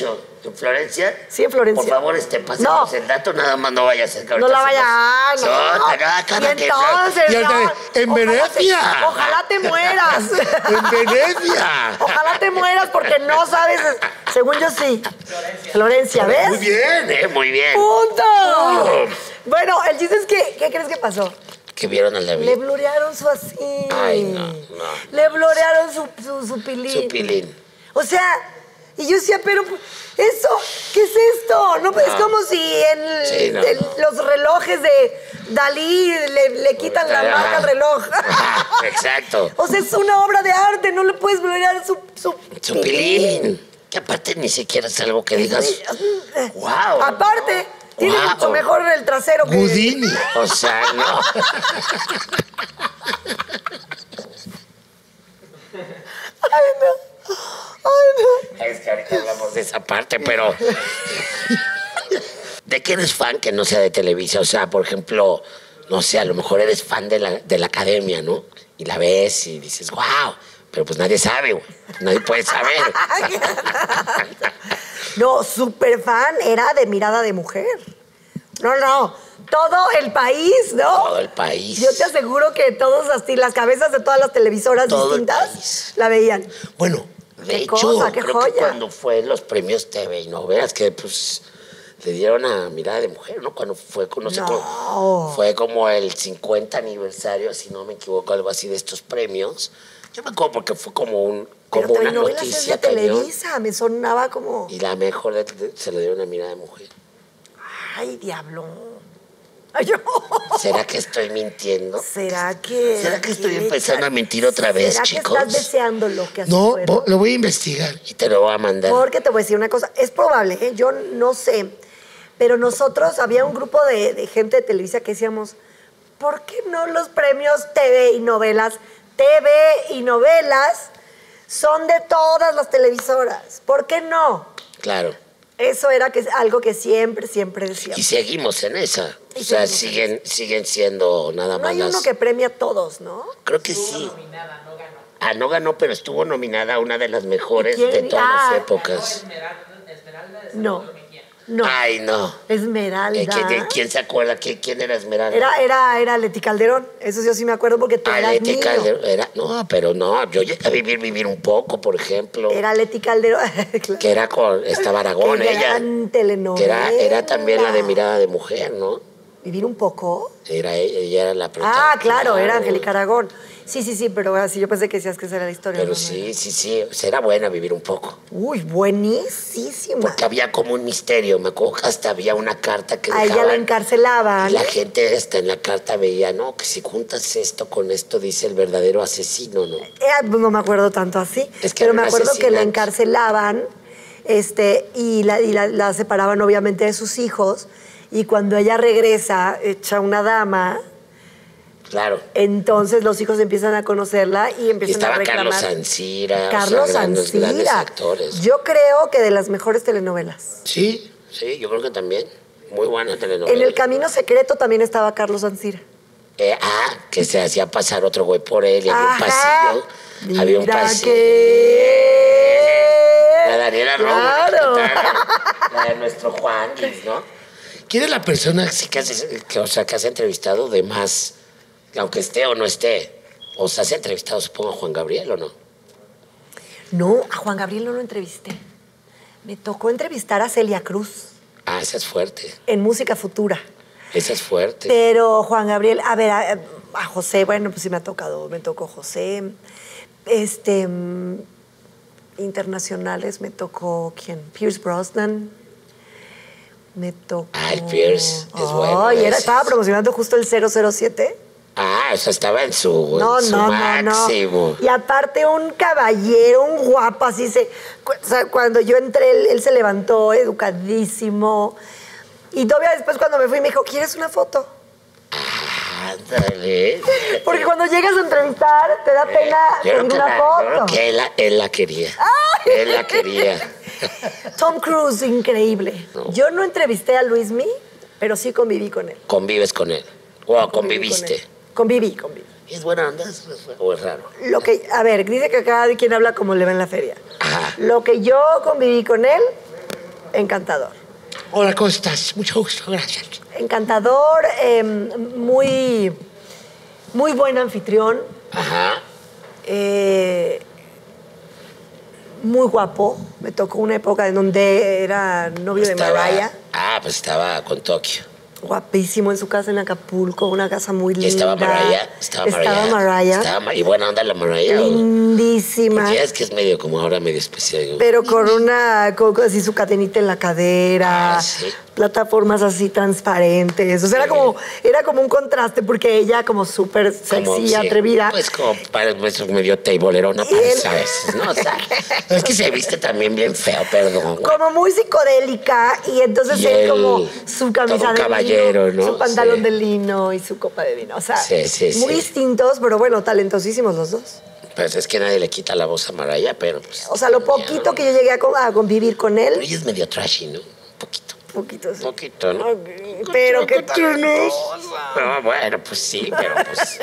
[SPEAKER 2] ¿En Florencia?
[SPEAKER 3] Sí, en Florencia.
[SPEAKER 2] Por favor, este, pasemos
[SPEAKER 3] No.
[SPEAKER 2] el dato, nada más no vaya a ser que
[SPEAKER 3] No la vaya
[SPEAKER 2] hacemos-
[SPEAKER 3] no.
[SPEAKER 2] Sota, cada-
[SPEAKER 3] Y
[SPEAKER 2] que-
[SPEAKER 3] entonces,
[SPEAKER 4] Y
[SPEAKER 3] no,
[SPEAKER 4] de- en Venecia.
[SPEAKER 3] Ojalá te mueras.
[SPEAKER 2] En Venecia.
[SPEAKER 3] Ojalá te mueras porque no sabes. Según yo sí. Florencia, ¿ves?
[SPEAKER 2] Muy bien, eh, muy bien.
[SPEAKER 3] ¡Punto! Bueno, el chiste es que, ¿qué crees que pasó?
[SPEAKER 2] Que vieron al David.
[SPEAKER 3] Le blurearon su así.
[SPEAKER 2] Ay, no, no.
[SPEAKER 3] Le blurearon su, su, su pilín.
[SPEAKER 2] Su pilín.
[SPEAKER 3] O sea, y yo decía, pero eso, ¿qué es esto? No, es
[SPEAKER 2] No.
[SPEAKER 3] como si en,
[SPEAKER 2] Sí, no,
[SPEAKER 3] en
[SPEAKER 2] no.
[SPEAKER 3] los relojes de Dalí le, le quitan la marca al reloj.
[SPEAKER 2] Exacto.
[SPEAKER 3] o sea, es una obra de arte, no le puedes blurear su, su,
[SPEAKER 2] Su pilín. Que aparte ni siquiera es algo que digas. Wow.
[SPEAKER 3] Aparte, tiene mucho mejor el trasero que...
[SPEAKER 4] Houdini.
[SPEAKER 2] O sea, no.
[SPEAKER 3] Ay, no. Ay, no.
[SPEAKER 2] Es que ahorita hablamos de esa parte, pero. ¿De qué eres fan que no sea de Televisa? O sea, por ejemplo, no sé, a lo mejor eres fan de la, de la academia, ¿no? Y la ves y dices, wow. Pero pues nadie sabe, güey. Nadie puede saber.
[SPEAKER 3] No, súper fan era de mirada de mujer. No, no. Todo el país, ¿no?
[SPEAKER 2] Todo el país.
[SPEAKER 3] Yo te aseguro que todos así, las cabezas de todas las televisoras
[SPEAKER 2] Todo
[SPEAKER 3] distintas la veían.
[SPEAKER 2] Bueno, de
[SPEAKER 3] Qué
[SPEAKER 2] hecho,
[SPEAKER 3] cosa, qué
[SPEAKER 2] creo que cuando fue los premios TV y novelas, que pues le dieron a Mirada de Mujer, ¿no? Cuando fue, no sé
[SPEAKER 3] No.
[SPEAKER 2] fue como el 50 aniversario, si no me equivoco, algo así de estos premios. Yo me acuerdo porque fue como un como
[SPEAKER 3] Pero
[SPEAKER 2] una
[SPEAKER 3] telenovelas es
[SPEAKER 2] noticia
[SPEAKER 3] de. Televisa, me sonaba como...
[SPEAKER 2] Y la mejor de- de- se le dieron a Mirada de Mujer.
[SPEAKER 3] Ay, diablo. Yo...
[SPEAKER 2] ¿Será que estoy mintiendo?
[SPEAKER 3] ¿Será que...
[SPEAKER 2] ¿Será que estoy empezando a mentir otra vez,
[SPEAKER 3] ¿Será
[SPEAKER 2] chicos?
[SPEAKER 3] que estás deseando lo que así
[SPEAKER 4] No, vo- lo voy a investigar.
[SPEAKER 2] Y te lo voy a mandar.
[SPEAKER 3] Porque te voy a decir una cosa, es probable, ¿eh? yo no sé, Pero nosotros, había un grupo de, de gente de Televisa que decíamos, ¿por qué no los premios TV y novelas? TV y novelas son de todas las televisoras. ¿Por qué no?
[SPEAKER 2] Claro.
[SPEAKER 3] Eso era que, algo que siempre, siempre decíamos.
[SPEAKER 2] Y seguimos en esa.
[SPEAKER 3] Y
[SPEAKER 2] O sea, siguen, siguen siendo nada
[SPEAKER 3] No
[SPEAKER 2] más
[SPEAKER 3] hay
[SPEAKER 2] las-
[SPEAKER 3] uno que premia a todos, ¿no?
[SPEAKER 2] Creo que sí. Ah, no ganó, pero estuvo nominada a una de las mejores de todas
[SPEAKER 3] Ah.
[SPEAKER 2] las épocas.
[SPEAKER 3] No. No.
[SPEAKER 2] Ay, no.
[SPEAKER 3] Esmeralda.
[SPEAKER 2] Eh, ¿quién, quién se acuerda? ¿Quién, quién era Esmeralda?
[SPEAKER 3] Era, era, era Leti Calderón. Eso yo sí me acuerdo porque tú
[SPEAKER 2] Ah,
[SPEAKER 3] eras
[SPEAKER 2] Leti
[SPEAKER 3] niño.
[SPEAKER 2] Calderón, era- no, pero no, yo llegué a vivir, vivir un poco, por ejemplo.
[SPEAKER 3] Era Leti Calderón. Claro.
[SPEAKER 2] que era con, estaba Aragón, ella.
[SPEAKER 3] gran telenovela.
[SPEAKER 2] Que era, era también la de mirada de mujer, ¿no?
[SPEAKER 3] Vivir un poco.
[SPEAKER 2] Era ella, ella era la
[SPEAKER 3] Ah,
[SPEAKER 2] protagonista.
[SPEAKER 3] claro, era Angélica Aragón. Sí, sí, sí, pero así yo pensé que decías que esa era la historia.
[SPEAKER 2] Pero
[SPEAKER 3] no,
[SPEAKER 2] sí, sí, sí, era buena vivir un poco.
[SPEAKER 3] Uy, buenísima.
[SPEAKER 2] Porque había como un misterio, me acuerdo que hasta había una carta que
[SPEAKER 3] A ella la encarcelaban.
[SPEAKER 2] Y la gente hasta en la carta veía, no, que si juntas esto con esto, dice el verdadero asesino, ¿no?
[SPEAKER 3] Eh, no me acuerdo tanto así,
[SPEAKER 2] Es que
[SPEAKER 3] pero me acuerdo que la encarcelaban este, y, la, y la- la separaban obviamente de sus hijos. Y cuando ella regresa, hecha una dama,
[SPEAKER 2] Claro.
[SPEAKER 3] entonces los hijos empiezan a conocerla y
[SPEAKER 2] Y
[SPEAKER 3] empiezan a
[SPEAKER 2] estaba
[SPEAKER 3] reclamar.
[SPEAKER 2] Carlos Ancira,
[SPEAKER 3] Carlos
[SPEAKER 2] o sea, grandes, grandes actores.
[SPEAKER 3] Yo creo que de las mejores telenovelas.
[SPEAKER 2] Sí, sí, yo creo que también. Muy buena telenovela.
[SPEAKER 3] En El Camino Secreto también estaba Carlos Ancira.
[SPEAKER 2] Eh, ah, que se hacía pasar otro güey por él y había un pasillo. Había un pasillo.
[SPEAKER 3] que...
[SPEAKER 2] La Daniela.
[SPEAKER 3] Claro.
[SPEAKER 2] La de nuestro Juan, ¿no? ¿Quién es la persona que, que, o sea, que has entrevistado de más, aunque esté o no esté? O sea, has entrevistado, supongo, a Juan Gabriel o no?
[SPEAKER 3] No, a Juan Gabriel no lo entrevisté. Me tocó entrevistar a Celia Cruz
[SPEAKER 2] Ah, esa es fuerte.
[SPEAKER 3] en Música Futura.
[SPEAKER 2] Esa es fuerte.
[SPEAKER 3] Pero Juan Gabriel, a ver, a, a José, bueno, pues sí me ha tocado, me tocó José. Este, mm, internacionales me tocó, ¿quién? Pierce Brosnan. Me tocó...
[SPEAKER 2] Ay, Pierce, es bueno
[SPEAKER 3] Ay, era,
[SPEAKER 2] ese.
[SPEAKER 3] estaba promocionando justo el 007.
[SPEAKER 2] Ah, o sea, estaba en su,
[SPEAKER 3] No,
[SPEAKER 2] en su
[SPEAKER 3] no, no,
[SPEAKER 2] máximo.
[SPEAKER 3] no. Y aparte un caballero, un guapo, así se... O sea, cuando yo entré, él, él se levantó, educadísimo. Y todavía después cuando me fui me dijo, ¿quieres una foto?
[SPEAKER 2] Ándale.
[SPEAKER 3] Porque cuando llegas a entrevistar te da pena
[SPEAKER 2] creo
[SPEAKER 3] pedir
[SPEAKER 2] que,
[SPEAKER 3] una
[SPEAKER 2] la,
[SPEAKER 3] foto.
[SPEAKER 2] que él, la- él la quería. Él la quería.
[SPEAKER 3] Tom Cruise, increíble. Yo no entrevisté a Luismi, pero sí conviví con él.
[SPEAKER 2] Convives con él.
[SPEAKER 3] Conviví
[SPEAKER 2] conviviste.
[SPEAKER 3] Conviví, conviví.
[SPEAKER 2] ¿Y ¿Es buena onda o es raro?
[SPEAKER 3] Lo que, a ver, dice que cada quien habla como le va en la feria.
[SPEAKER 2] Ajá.
[SPEAKER 3] Lo que yo conviví con él, encantador.
[SPEAKER 4] Hola, ¿cómo estás? Mucho gusto, gracias.
[SPEAKER 3] Encantador, eh, muy, muy buen anfitrión,
[SPEAKER 2] Ajá.
[SPEAKER 3] eh, muy guapo. Me tocó una época en donde era novio de Mariah.
[SPEAKER 2] Ah, pues estaba con Tokio.
[SPEAKER 3] Guapísimo en su casa en Acapulco, una casa muy linda.
[SPEAKER 2] estaba Mariah. Estaba.
[SPEAKER 3] Estaba Mariah.
[SPEAKER 2] Estaba Ma- y buena onda la Mariah. o-
[SPEAKER 3] Lindísima.
[SPEAKER 2] Porque ya es que es medio como ahora medio especial.
[SPEAKER 3] Pero con una, con, con así su cadenita en la cadera,
[SPEAKER 2] Ah, sí.
[SPEAKER 3] Plataformas así transparentes. O sea, era como, era como un contraste porque ella como súper sexy,
[SPEAKER 2] Como, sí,
[SPEAKER 3] atrevida.
[SPEAKER 2] Pues como para pues, medio teibolerona
[SPEAKER 3] Y
[SPEAKER 2] parece
[SPEAKER 3] él-
[SPEAKER 2] veces, ¿no? O sea, es que se viste también bien feo, perdón.
[SPEAKER 3] como muy psicodélica y entonces
[SPEAKER 2] Y
[SPEAKER 3] él,
[SPEAKER 2] él,
[SPEAKER 3] como su camisa de
[SPEAKER 2] caballero,
[SPEAKER 3] lino,
[SPEAKER 2] ¿no?
[SPEAKER 3] su pantalón
[SPEAKER 2] Sí.
[SPEAKER 3] de lino y su copa de vino. O sea, muy distintos, pero bueno, talentosísimos los dos.
[SPEAKER 2] Pues es que nadie le quita la voz a Mariah, pero pues...
[SPEAKER 3] O sea, lo poquito que yo llegué a, co- a convivir con
[SPEAKER 2] Pero
[SPEAKER 3] él,
[SPEAKER 2] ella es medio trashy, ¿no? Poquito.
[SPEAKER 3] sí.
[SPEAKER 2] poquito, ¿no?
[SPEAKER 3] Pero qué talentosa.
[SPEAKER 2] No, bueno, pues sí, pero pues...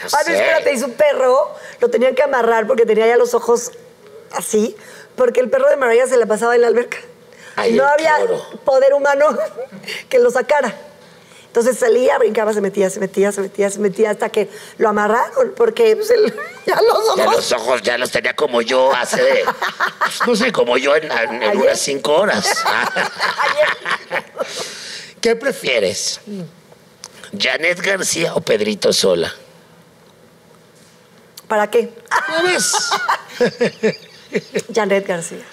[SPEAKER 2] pues,
[SPEAKER 3] Ah, no,
[SPEAKER 2] sé.
[SPEAKER 3] espérate, y su perro lo tenían que amarrar porque tenía ya los ojos así, porque el perro de María se le pasaba en la alberca.
[SPEAKER 2] Ay,
[SPEAKER 3] no había poder humano que lo sacara. Entonces salía, brincaba, se metía, se metía, se metía, se metía hasta que lo amarraron, porque pues, el- ya los ojos.
[SPEAKER 2] Ya los ojos ya los tenía como yo hace, pues, no sé, como yo en, unas cinco horas. ¿Qué prefieres? ¿Janet García o Pedrito Sola?
[SPEAKER 3] ¿Para qué?
[SPEAKER 2] ¿Ya ves?
[SPEAKER 3] Janet García.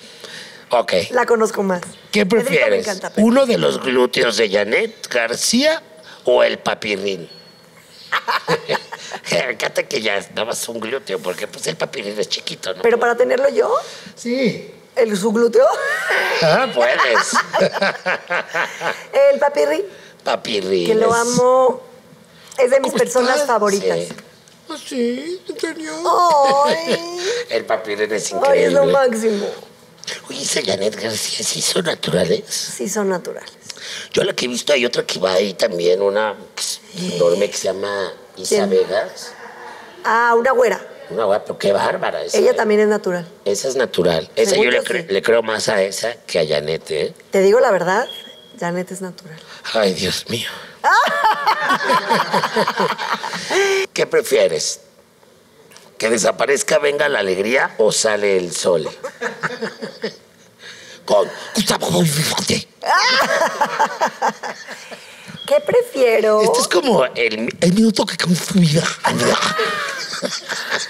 [SPEAKER 2] Ok.
[SPEAKER 3] La conozco más.
[SPEAKER 2] ¿Qué
[SPEAKER 3] Pedrito me
[SPEAKER 2] prefieres?
[SPEAKER 3] encanta,
[SPEAKER 2] ¿Uno de los glúteos de Janet García o el papirrín? Me encanta que ya dabas un glúteo, porque pues el papirrín es chiquito, ¿no?
[SPEAKER 3] Pero para tenerlo yo,
[SPEAKER 4] Sí.
[SPEAKER 3] El su glúteo.
[SPEAKER 2] Ah, puedes.
[SPEAKER 3] El papirri,
[SPEAKER 2] Papirri.
[SPEAKER 3] que lo amo. Es de mis
[SPEAKER 4] ¿Cómo
[SPEAKER 3] personas
[SPEAKER 4] estás?
[SPEAKER 3] favoritas.
[SPEAKER 2] Sí.
[SPEAKER 4] ¿Ah, sí? ¿En serio?
[SPEAKER 3] Ay,
[SPEAKER 2] El papirri es
[SPEAKER 3] ay, es lo
[SPEAKER 2] increíble.
[SPEAKER 3] máximo.
[SPEAKER 2] Oye, esa Janet García, ¿sí son naturales?
[SPEAKER 3] Sí, son naturales.
[SPEAKER 2] Yo la que he visto hay otra que va ahí también, una enorme que se llama Isa
[SPEAKER 3] ¿Quién?
[SPEAKER 2] Vegas.
[SPEAKER 3] Ah, una güera.
[SPEAKER 2] Una guapa, pero qué bárbara esa.
[SPEAKER 3] Ella también es natural.
[SPEAKER 2] Esa es natural. Esa
[SPEAKER 3] Según
[SPEAKER 2] yo le,
[SPEAKER 3] yo
[SPEAKER 2] cre-
[SPEAKER 3] sí.
[SPEAKER 2] le creo más a esa que a Janet, ¿eh?
[SPEAKER 3] Te digo la verdad, Janet es natural.
[SPEAKER 2] Ay, Dios mío. ¿Qué prefieres? ¿Que desaparezca venga la alegría o sale el sol? Con Gustavo Adolfo.
[SPEAKER 3] ¿Qué prefiero?
[SPEAKER 2] Este es como el, el minuto que cambió tu vida.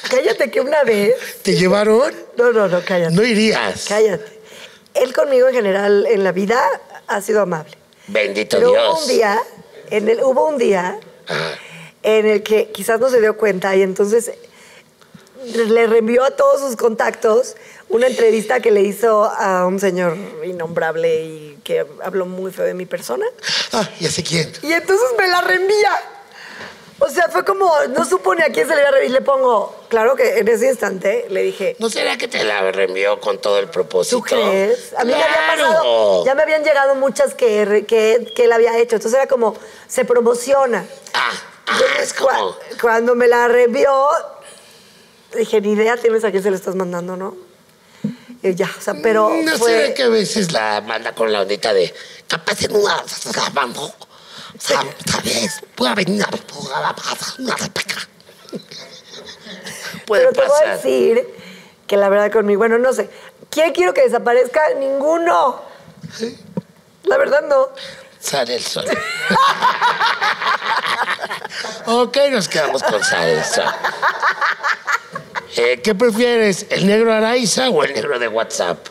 [SPEAKER 3] Cállate que una vez.
[SPEAKER 2] ¿Te llevaron?
[SPEAKER 3] No, no, no, cállate.
[SPEAKER 2] No irías.
[SPEAKER 3] Cállate. Él conmigo en general en la vida ha sido amable.
[SPEAKER 2] Bendito
[SPEAKER 3] Pero
[SPEAKER 2] Dios.
[SPEAKER 3] hubo un día, en el, hubo un día
[SPEAKER 2] Ah,
[SPEAKER 3] en el que quizás no se dio cuenta y entonces le reenvió a todos sus contactos una entrevista que le hizo a un señor innombrable y que habló muy feo de mi persona.
[SPEAKER 4] Ah, ya sé quién.
[SPEAKER 3] Y entonces me la reenvía. O sea, fue como, no supo ni a quién se le iba a reenviar. Y le pongo, claro que en ese instante le dije,
[SPEAKER 2] ¿No será que te la reenvió con todo el propósito?
[SPEAKER 3] ¿Tú crees? A mí me había pasado, ya me habían llegado muchas que, que, que él había hecho. Entonces era como, se promociona.
[SPEAKER 2] Ah, ah, es como...
[SPEAKER 3] cuando me la revió, dije, ni idea tienes a quién se le estás mandando, ¿no? Y ya, o sea, pero
[SPEAKER 2] ¿No
[SPEAKER 3] fue...
[SPEAKER 2] será que a veces la manda con la ondita de capaz en una... Vamos, ¿sabes? Puede venir una... Puede
[SPEAKER 3] pero te voy a decir que la verdad conmigo, bueno, no sé, ¿quién quiero que desaparezca? Ninguno. La verdad no.
[SPEAKER 2] Sale el sol. ok, nos quedamos con sale el sol. Eh, ¿Qué prefieres, el negro Araiza o el negro de WhatsApp?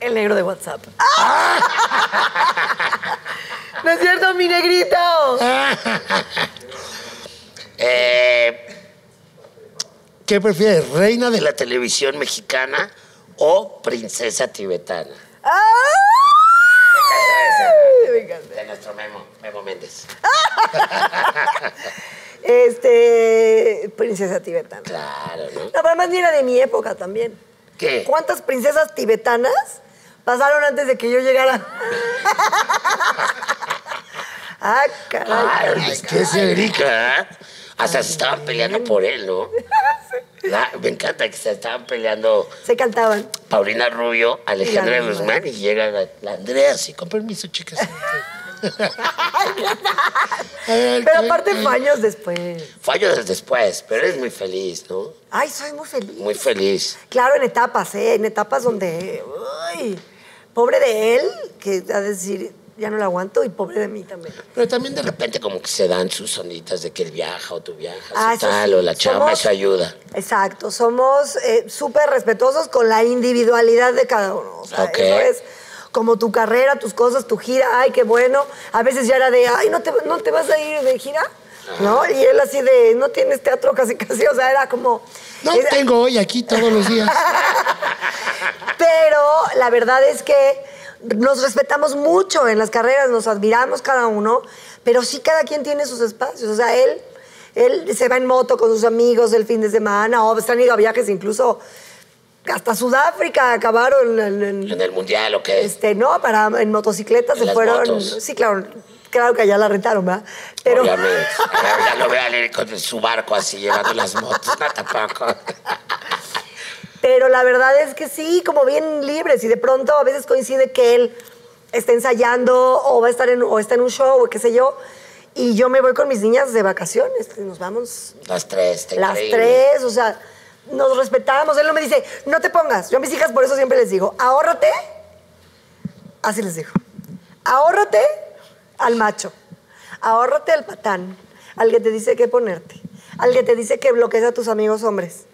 [SPEAKER 3] El negro de WhatsApp. no es cierto, mi negrito.
[SPEAKER 2] Eh, ¿Qué prefieres, reina de la televisión mexicana o princesa tibetana?
[SPEAKER 3] ¡Ay! Me encanta.
[SPEAKER 2] De nuestro Memo, Memo Méndez.
[SPEAKER 3] Este, princesa tibetana.
[SPEAKER 2] Claro, ¿no?
[SPEAKER 3] No, pero además ni era de mi época también.
[SPEAKER 2] ¿Qué?
[SPEAKER 3] ¿Cuántas princesas tibetanas pasaron antes de que yo llegara? ah, caray.
[SPEAKER 2] Ay, es que se Erika, ¿eh? Hasta se estaban peleando por él, ¿no? La- me encanta que se estaban peleando
[SPEAKER 3] Se cantaban.
[SPEAKER 2] Paulina Rubio, Alejandra. Guzmán y llega la, la Andrea, sí, con permiso, chicas.
[SPEAKER 3] Pero aparte fue años después.
[SPEAKER 2] Años después, pero eres muy feliz, ¿no?
[SPEAKER 3] Ay, soy muy feliz.
[SPEAKER 2] Muy feliz.
[SPEAKER 3] Claro, en etapas, ¿eh? En etapas donde. Uy, pobre de él, que a decir, ya no lo aguanto, y pobre de mí también.
[SPEAKER 2] Pero también de repente como que se dan sus sonitas de que él viaja o tú viajas
[SPEAKER 3] Ah,
[SPEAKER 2] o
[SPEAKER 3] eso
[SPEAKER 2] tal,
[SPEAKER 3] sí.
[SPEAKER 2] o la chamba,
[SPEAKER 3] Somos-
[SPEAKER 2] eso ayuda.
[SPEAKER 3] Exacto, somos eh, súper respetuosos con la individualidad de cada uno. O sea,
[SPEAKER 2] Ok.
[SPEAKER 3] eso es como tu carrera, tus cosas, tu gira, ay, qué bueno. A veces ya era de, ay, ¿no te, no te vas a ir de gira? ¿No? Y él así de, no tienes teatro casi casi, o sea, era como...
[SPEAKER 4] No
[SPEAKER 3] era-
[SPEAKER 4] tengo hoy aquí todos los días.
[SPEAKER 3] Pero la verdad es que nos respetamos mucho en las carreras, nos admiramos cada uno, pero sí cada quien tiene sus espacios. O sea, él, él se va en moto con sus amigos el fin de semana, o se han ido a viajes incluso hasta Sudáfrica, acabaron en, en-
[SPEAKER 2] En el mundial o qué.
[SPEAKER 3] este, no, para en motocicleta
[SPEAKER 2] En
[SPEAKER 3] se fueron.
[SPEAKER 2] motos.
[SPEAKER 3] Sí, claro, claro que allá la rentaron, ¿verdad? Pero
[SPEAKER 2] Obviamente. Ya, lo él con su barco así llevando las motos. No, tampoco.
[SPEAKER 3] Pero la verdad es que sí, como bien libres y de pronto a veces coincide que él está ensayando o va a estar en, o está en un show o qué sé yo y yo me voy con mis niñas de vacaciones, nos vamos
[SPEAKER 2] Las tres, está
[SPEAKER 3] las
[SPEAKER 2] increíble.
[SPEAKER 3] tres, o sea, nos respetamos. Él no me dice, no te pongas. Yo a mis hijas por eso siempre les digo, ahórrate, así les digo, ahórrate al macho, ahórrate al patán, al que te dice qué ponerte, al que te dice que bloquees a tus amigos hombres,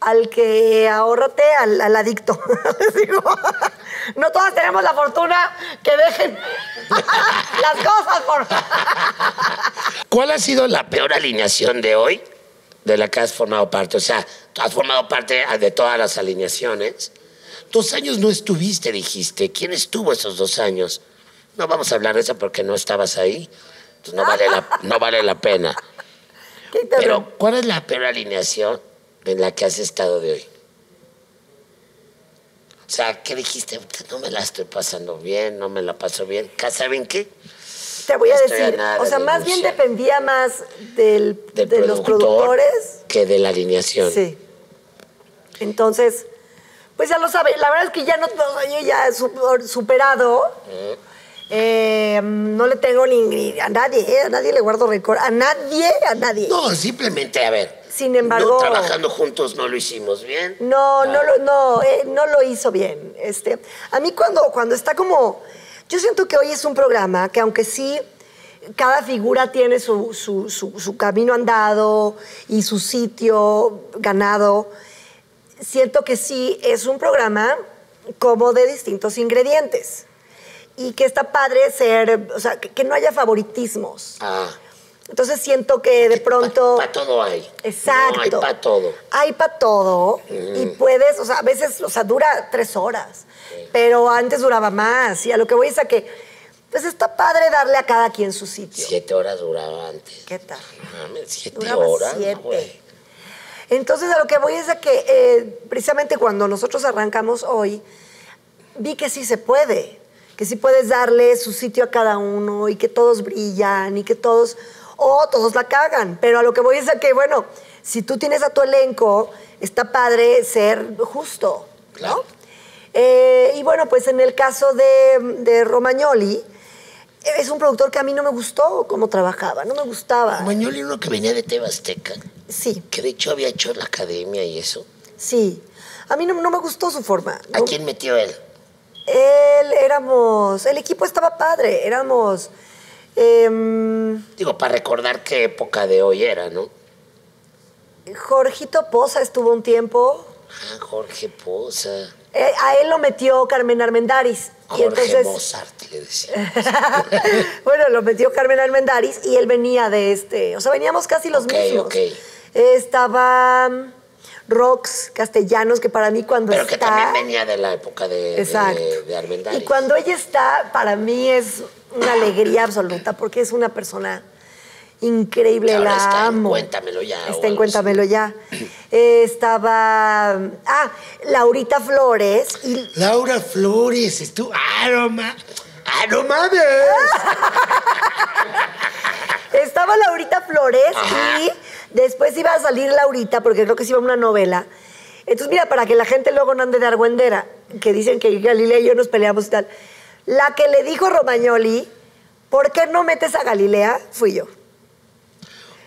[SPEAKER 3] al que ahórrate al, al adicto. Les digo, no todas tenemos la fortuna que dejen las cosas por...
[SPEAKER 2] ¿Cuál ha sido la peor alineación de hoy de la que has formado parte. O sea, tú has formado parte de todas las alineaciones. Dos años no estuviste, dijiste. ¿Quién estuvo esos dos años? No vamos a hablar de eso porque no estabas ahí. Entonces no vale la, no vale la pena.
[SPEAKER 3] ¿Qué te-
[SPEAKER 2] Pero, ¿cuál es la peor alineación en la que has estado de hoy? O sea, ¿qué dijiste? No me la estoy pasando bien, no me la paso bien. ¿Ca- ¿Saben qué?
[SPEAKER 3] te voy a
[SPEAKER 2] no estoy a
[SPEAKER 3] decir, o sea,
[SPEAKER 2] de
[SPEAKER 3] más bien dependía más del,
[SPEAKER 2] Del
[SPEAKER 3] de los
[SPEAKER 2] productor
[SPEAKER 3] productores.
[SPEAKER 2] Que de la alineación.
[SPEAKER 3] Sí. Entonces, pues ya lo sabe. La verdad es que ya no, yo ya he su- superado. Eh, no le tengo ni a nadie, eh, a nadie le guardo récord. A nadie, a nadie.
[SPEAKER 2] No, simplemente, a ver.
[SPEAKER 3] Sin embargo-
[SPEAKER 2] No trabajando juntos no lo hicimos bien.
[SPEAKER 3] No,
[SPEAKER 2] Ah,
[SPEAKER 3] no, lo, no, eh, no lo hizo bien. Este, a mí cuando, cuando está como... Yo siento que hoy es un programa que aunque sí cada figura tiene su, su- su- su camino andado y su sitio ganado, siento que sí es un programa como de distintos ingredientes. Y que está padre ser, o sea, que, que no haya favoritismos.
[SPEAKER 2] Ah,
[SPEAKER 3] Entonces siento que de pronto...
[SPEAKER 2] Para todo hay.
[SPEAKER 3] Exacto.
[SPEAKER 2] No, hay para todo.
[SPEAKER 3] Hay para todo y puedes, o sea, a veces, o sea, dura tres horas, pero antes duraba más. Y a lo que voy es a que, pues está padre darle a cada quien su sitio.
[SPEAKER 2] Siete horas duraba antes.
[SPEAKER 3] ¿Qué tal?
[SPEAKER 2] Mames, siete
[SPEAKER 3] Duraba
[SPEAKER 2] horas,
[SPEAKER 3] siete.
[SPEAKER 2] güey.
[SPEAKER 3] Entonces, a lo que voy es a que eh, precisamente cuando nosotros arrancamos hoy, vi que sí se puede, que sí puedes darle su sitio a cada uno y que todos brillan y que todos, o todos la cagan. Pero a lo que voy es a que, bueno, si tú tienes a tu elenco, está padre ser justo, ¿no?
[SPEAKER 2] Claro.
[SPEAKER 3] Eh, y bueno, pues en el caso de, de Romagnoli, es un productor que a mí no me gustó cómo trabajaba, no me gustaba.
[SPEAKER 2] Mañoli uno que venía de Tebasteca,
[SPEAKER 3] Sí,
[SPEAKER 2] que de hecho había hecho la academia y eso.
[SPEAKER 3] sí. A mí no, no me gustó su forma.
[SPEAKER 2] ¿A
[SPEAKER 3] No-
[SPEAKER 2] quién metió él?
[SPEAKER 3] Él éramos, el equipo estaba padre, éramos, em,
[SPEAKER 2] Digo, para recordar qué época de hoy era, ¿no?
[SPEAKER 3] Jorgito Poza estuvo un tiempo,
[SPEAKER 2] Ah, Jorge Poza.
[SPEAKER 3] eh, a él lo metió Carmen Armendaris. y
[SPEAKER 2] Jorge
[SPEAKER 3] entonces,
[SPEAKER 2] Mozart, le decía.
[SPEAKER 3] bueno, lo metió Carmen Armendaris y él venía de este, o sea, veníamos casi los
[SPEAKER 2] Ok,
[SPEAKER 3] mismos.
[SPEAKER 2] ok.
[SPEAKER 3] Estaba mm, Rox Castellanos, que para mí cuando
[SPEAKER 2] Pero que
[SPEAKER 3] está...
[SPEAKER 2] también venía de la época de,
[SPEAKER 3] Exacto.
[SPEAKER 2] de, de Armendáriz.
[SPEAKER 3] Y cuando ella está, para mí es una alegría absoluta, porque es una persona increíble,
[SPEAKER 2] Que ahora
[SPEAKER 3] la
[SPEAKER 2] está en
[SPEAKER 3] amo.
[SPEAKER 2] Cuéntamelo Ya
[SPEAKER 3] Está en Cuéntamelo ya. Eh, estaba, ah, Laurita Flores y
[SPEAKER 4] Laura Flores, estuvo. ¡Ah, no ma- ¡Ah, no mames!
[SPEAKER 3] estaba Laurita Flores
[SPEAKER 2] Ajá.
[SPEAKER 3] y después iba a salir Laurita, porque creo que se iba a una novela. Entonces, mira, para que la gente luego no ande de argüendera, que dicen que Galilea y yo nos peleamos y tal. La que le dijo a Romagnoli, ¿por qué no metes a Galilea? Fui yo.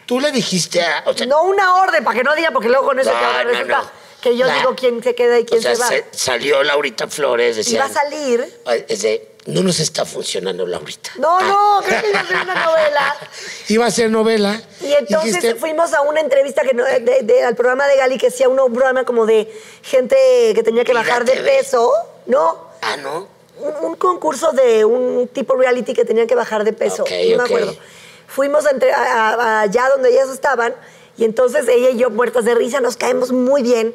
[SPEAKER 2] Tú le dijiste a... o sea,
[SPEAKER 3] No una orden, para que no diga, porque luego con eso
[SPEAKER 2] No,
[SPEAKER 3] que ahora
[SPEAKER 2] no,
[SPEAKER 3] resulta
[SPEAKER 2] no.
[SPEAKER 3] que yo digo quién se queda y quién
[SPEAKER 2] o sea,
[SPEAKER 3] se va.
[SPEAKER 2] salió Laurita Flores, decía...
[SPEAKER 3] Iba a salir.
[SPEAKER 2] Es de, no nos está funcionando Laurita.
[SPEAKER 3] No, no, creo que iba a ser una novela.
[SPEAKER 4] Iba a ser novela.
[SPEAKER 3] Y entonces
[SPEAKER 4] Dijiste,
[SPEAKER 3] fuimos a una entrevista que no- de- de- al programa de Gali que hacía un programa como de gente que tenía que bajar de peso. No,
[SPEAKER 2] Ah, ¿no?
[SPEAKER 3] un, un concurso de un tipo reality que tenían que bajar de peso.
[SPEAKER 2] Ok,
[SPEAKER 3] no me
[SPEAKER 2] ok.
[SPEAKER 3] acuerdo. Fuimos a entre- a- a- allá donde ellas estaban y entonces ella y yo muertas de risa nos caemos muy bien.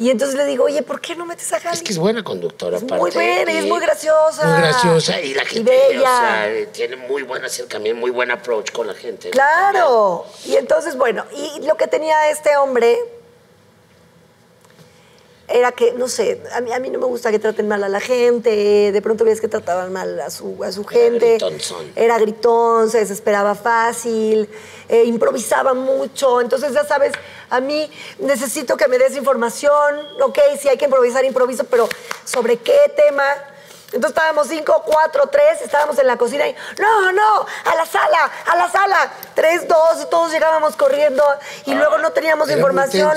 [SPEAKER 3] Y entonces le digo, oye, ¿por qué no metes a Gali?
[SPEAKER 2] Es que es buena conductora,
[SPEAKER 3] Es
[SPEAKER 2] aparte.
[SPEAKER 3] muy buena y es
[SPEAKER 2] y-
[SPEAKER 3] muy graciosa.
[SPEAKER 4] Muy graciosa.
[SPEAKER 2] Y la gente,
[SPEAKER 3] bella.
[SPEAKER 2] o sea, tiene muy buen acercamiento, muy buen approach con la gente.
[SPEAKER 3] Claro. Y entonces, bueno, y lo que tenía este hombre era que, no sé, a mí, a mí no me gusta que traten mal a la gente, de pronto ves que trataban mal a su, a su
[SPEAKER 2] Era
[SPEAKER 3] gente.
[SPEAKER 2] gritonzón.
[SPEAKER 3] Era gritón, se desesperaba fácil, eh, improvisaba mucho. Entonces, ya sabes, a mí necesito que me des información, ok, si hay que improvisar, improviso, pero ¿sobre qué tema? Entonces estábamos cinco, cuatro, tres, estábamos en la cocina y no, no, a la sala, a la sala. Tres, dos, y todos llegábamos corriendo y luego no teníamos
[SPEAKER 2] era
[SPEAKER 3] información.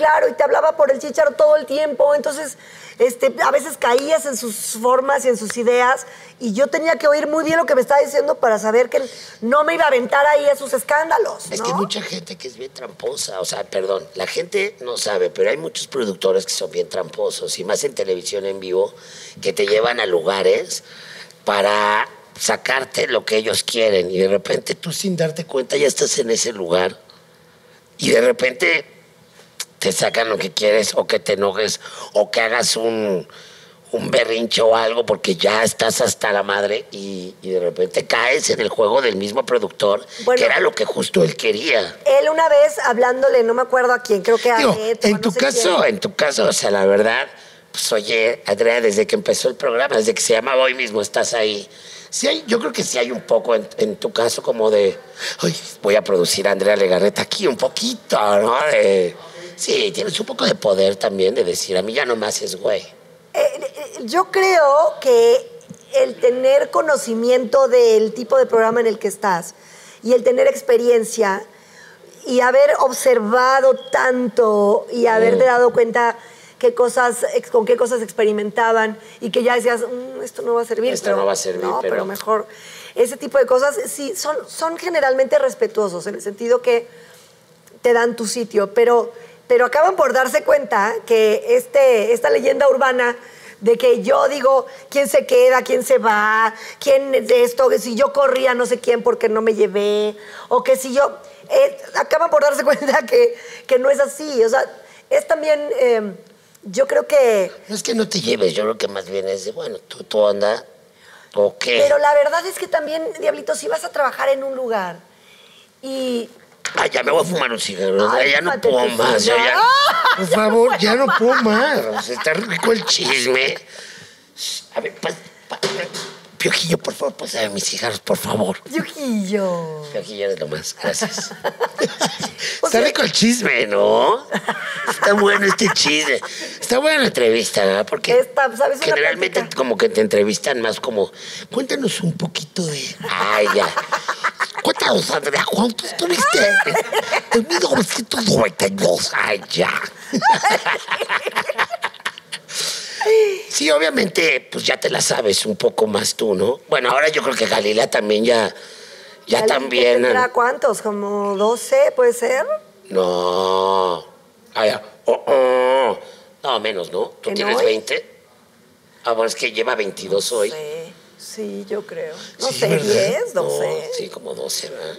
[SPEAKER 3] Claro, y te hablaba por el chicharo todo el tiempo. Entonces, este, a veces caías en sus formas y en sus ideas. Y yo tenía que oír muy bien lo que me estaba diciendo para saber que no me iba a aventar ahí a sus escándalos.
[SPEAKER 2] Es que hay mucha gente que es bien tramposa. O sea, perdón, la gente no sabe, pero hay muchos productores que son bien tramposos. Y más en televisión en vivo, que te llevan a lugares para sacarte lo que ellos quieren. Y de repente tú sin darte cuenta ya estás en ese lugar. y de repente te sacan lo que quieres o que te enojes o que hagas un, un berrinche o algo porque ya estás hasta la madre y, y de repente caes en el juego del mismo productor,
[SPEAKER 3] Bueno.
[SPEAKER 2] que era lo que justo él quería.
[SPEAKER 3] Él una vez hablándole, no me acuerdo a quién, creo que a
[SPEAKER 2] Digo,
[SPEAKER 3] Beto, a
[SPEAKER 2] en
[SPEAKER 3] no
[SPEAKER 2] tu
[SPEAKER 3] sé
[SPEAKER 2] caso,
[SPEAKER 3] quién.
[SPEAKER 2] en tu caso, o sea, la verdad, pues oye, Andrea, desde que empezó el programa, desde que se llamaba Hoy mismo estás ahí. Sí hay, yo creo que sí hay un poco en, en tu caso como de, ay, voy a producir a Andrea Legarreta aquí un poquito, ¿no? De- sí, tienes un poco de poder también de decir, a mí ya no me haces güey.
[SPEAKER 3] Eh, eh, yo creo que el tener conocimiento del tipo de programa en el que estás y el tener experiencia y haber observado tanto y haberte dado cuenta qué cosas, con qué cosas experimentaban y que ya decías, "Mm, esto no va a servir.
[SPEAKER 2] Esto no va a servir,
[SPEAKER 3] No,
[SPEAKER 2] pero-
[SPEAKER 3] pero mejor. Ese tipo de cosas sí son, son generalmente respetuosos en el sentido que te dan tu sitio, pero, pero acaban por darse cuenta que este, esta leyenda urbana de que yo digo quién se queda, quién se va, quién de esto, que si yo corría no sé quién porque no me llevé, o que si yo... eh, acaban por darse cuenta que, que no es así. O sea, es también, eh, yo creo que...
[SPEAKER 2] No es que no te lleves, yo creo que más bien es de, bueno, tú, tú anda, ¿o qué?
[SPEAKER 3] Pero la verdad es que también, Diablito, si vas a trabajar en un lugar y...
[SPEAKER 2] Ay, ya me voy a fumar un cigarro,
[SPEAKER 3] Ay,
[SPEAKER 2] ya no puedo más.
[SPEAKER 4] Por favor, ya no puedo más.
[SPEAKER 2] Está rico el chisme. A ver, pas, pa- Piojillo, por favor, pásame mis cigarros, por favor.
[SPEAKER 3] Yujillo.
[SPEAKER 2] Piojillo eres lo más, gracias. Está
[SPEAKER 3] sea-
[SPEAKER 2] rico el chisme, ¿no? Está bueno este chisme. Está buena la entrevista, ¿verdad? Porque generalmente como que te entrevistan más como, cuéntanos un poquito de... Ay, ya. Cuéntanos, Andrea, ¿cuánto estuviste en 1992? Ay, ya. Sí, obviamente, pues ya te la sabes un poco más tú, ¿no? Bueno, ahora yo creo que Galila también ya, ya
[SPEAKER 3] ¿Alguien
[SPEAKER 2] también.
[SPEAKER 3] ¿Tendrá cuántos? ¿Como 12 puede ser?
[SPEAKER 2] No. Ah, ya. Oh, oh. No, menos, ¿no? ¿Tú
[SPEAKER 3] ¿Que
[SPEAKER 2] tienes
[SPEAKER 3] no?
[SPEAKER 2] 20? Ah, bueno, es que lleva 22 hoy.
[SPEAKER 3] Sí, sí, yo creo. No
[SPEAKER 4] Sí,
[SPEAKER 3] sé,
[SPEAKER 4] ¿verdad?
[SPEAKER 3] 10,
[SPEAKER 2] No,
[SPEAKER 3] 12.
[SPEAKER 2] sí, como 12, ¿verdad?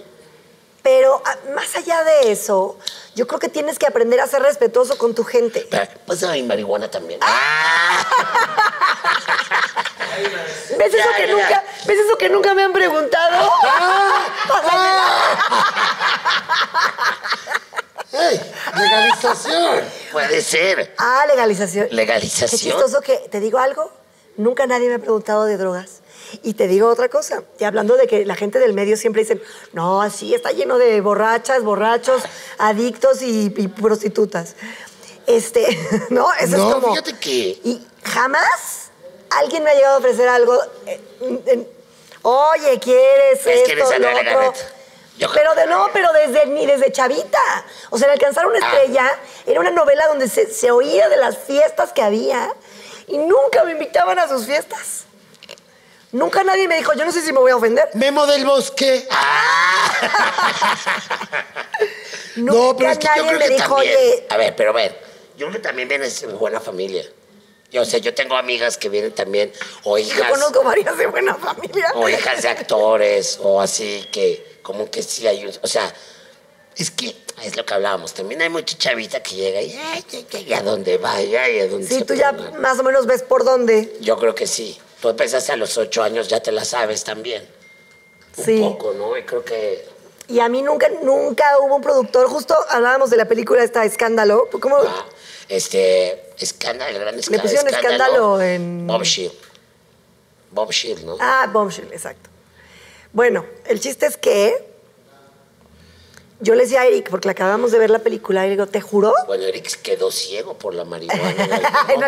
[SPEAKER 3] Pero ah, más allá de eso, yo creo que tienes que aprender a ser respetuoso con tu gente.
[SPEAKER 2] Espera, Pásame mi marihuana también.
[SPEAKER 3] ¿Ves eso,
[SPEAKER 2] Ya,
[SPEAKER 3] que
[SPEAKER 2] ya,
[SPEAKER 3] nunca,
[SPEAKER 2] ya.
[SPEAKER 3] ¿Ves eso que nunca me han preguntado?
[SPEAKER 4] ¡Ey! ¡Legalización!
[SPEAKER 2] Puede ser.
[SPEAKER 3] Ah, legalización.
[SPEAKER 2] Legalización.
[SPEAKER 3] Qué chistoso que, ¿te digo algo? Nunca nadie me ha preguntado de drogas. Y te digo otra cosa, y hablando de que la gente del medio siempre dicen, no, sí, está lleno de borrachas, borrachos, adictos y, y prostitutas. Este, ¿no? Eso
[SPEAKER 2] No,
[SPEAKER 3] es como...
[SPEAKER 2] fíjate que-
[SPEAKER 3] Y jamás alguien me ha llegado a ofrecer algo... eh, Oye, ¿quieres
[SPEAKER 2] Es que
[SPEAKER 3] esto,
[SPEAKER 2] eres
[SPEAKER 3] lo otro?
[SPEAKER 2] Yo-
[SPEAKER 3] Pero de no, pero desde ni desde chavita. O sea, en alcanzar una
[SPEAKER 2] Ah.
[SPEAKER 3] estrella era una novela donde se, se oía de las fiestas que había y nunca me invitaban a sus fiestas. Nunca nadie me dijo, yo no sé si me voy a ofender.
[SPEAKER 4] Memo del Bosque.
[SPEAKER 3] Nunca
[SPEAKER 2] No, pero es que yo
[SPEAKER 3] nadie
[SPEAKER 2] creo
[SPEAKER 3] me
[SPEAKER 2] que
[SPEAKER 3] dijo,
[SPEAKER 2] también.
[SPEAKER 3] oye,
[SPEAKER 2] A ver, pero a ver. Yo creo que también vienes de buena familia. Yo, o sea, yo tengo amigas que vienen también, o
[SPEAKER 3] yo
[SPEAKER 2] hijas,
[SPEAKER 3] conozco varias de buena familia.
[SPEAKER 2] o hijas de actores, o así, que como que sí hay un. O sea, es que es lo que hablábamos. También hay mucha chavita que llega y, ay, ay, ay, a dónde vaya y a dónde
[SPEAKER 3] Sí,
[SPEAKER 2] se
[SPEAKER 3] tú ya más o menos ves por dónde.
[SPEAKER 2] Yo creo que sí. Tú empezaste a los ocho años, ya te la sabes también. Un
[SPEAKER 3] Sí.
[SPEAKER 2] poco, ¿no? Y creo que.
[SPEAKER 3] Y a mí nunca, nunca hubo un productor. Justo hablábamos de la película esta Escándalo. ¿Cómo?
[SPEAKER 2] ah, este. Escándalo, el gran escándalo.
[SPEAKER 3] pusieron escándalo en-
[SPEAKER 2] Bob Shield. Bob Shield, ¿no?
[SPEAKER 3] Ah, Bombshell, exacto. Bueno, el chiste es que yo le decía a Eric, porque le acabamos de ver la película, y le digo, ¿te juro?
[SPEAKER 2] Bueno, Eric quedó ciego por la marihuana.
[SPEAKER 3] Alcanzar
[SPEAKER 2] en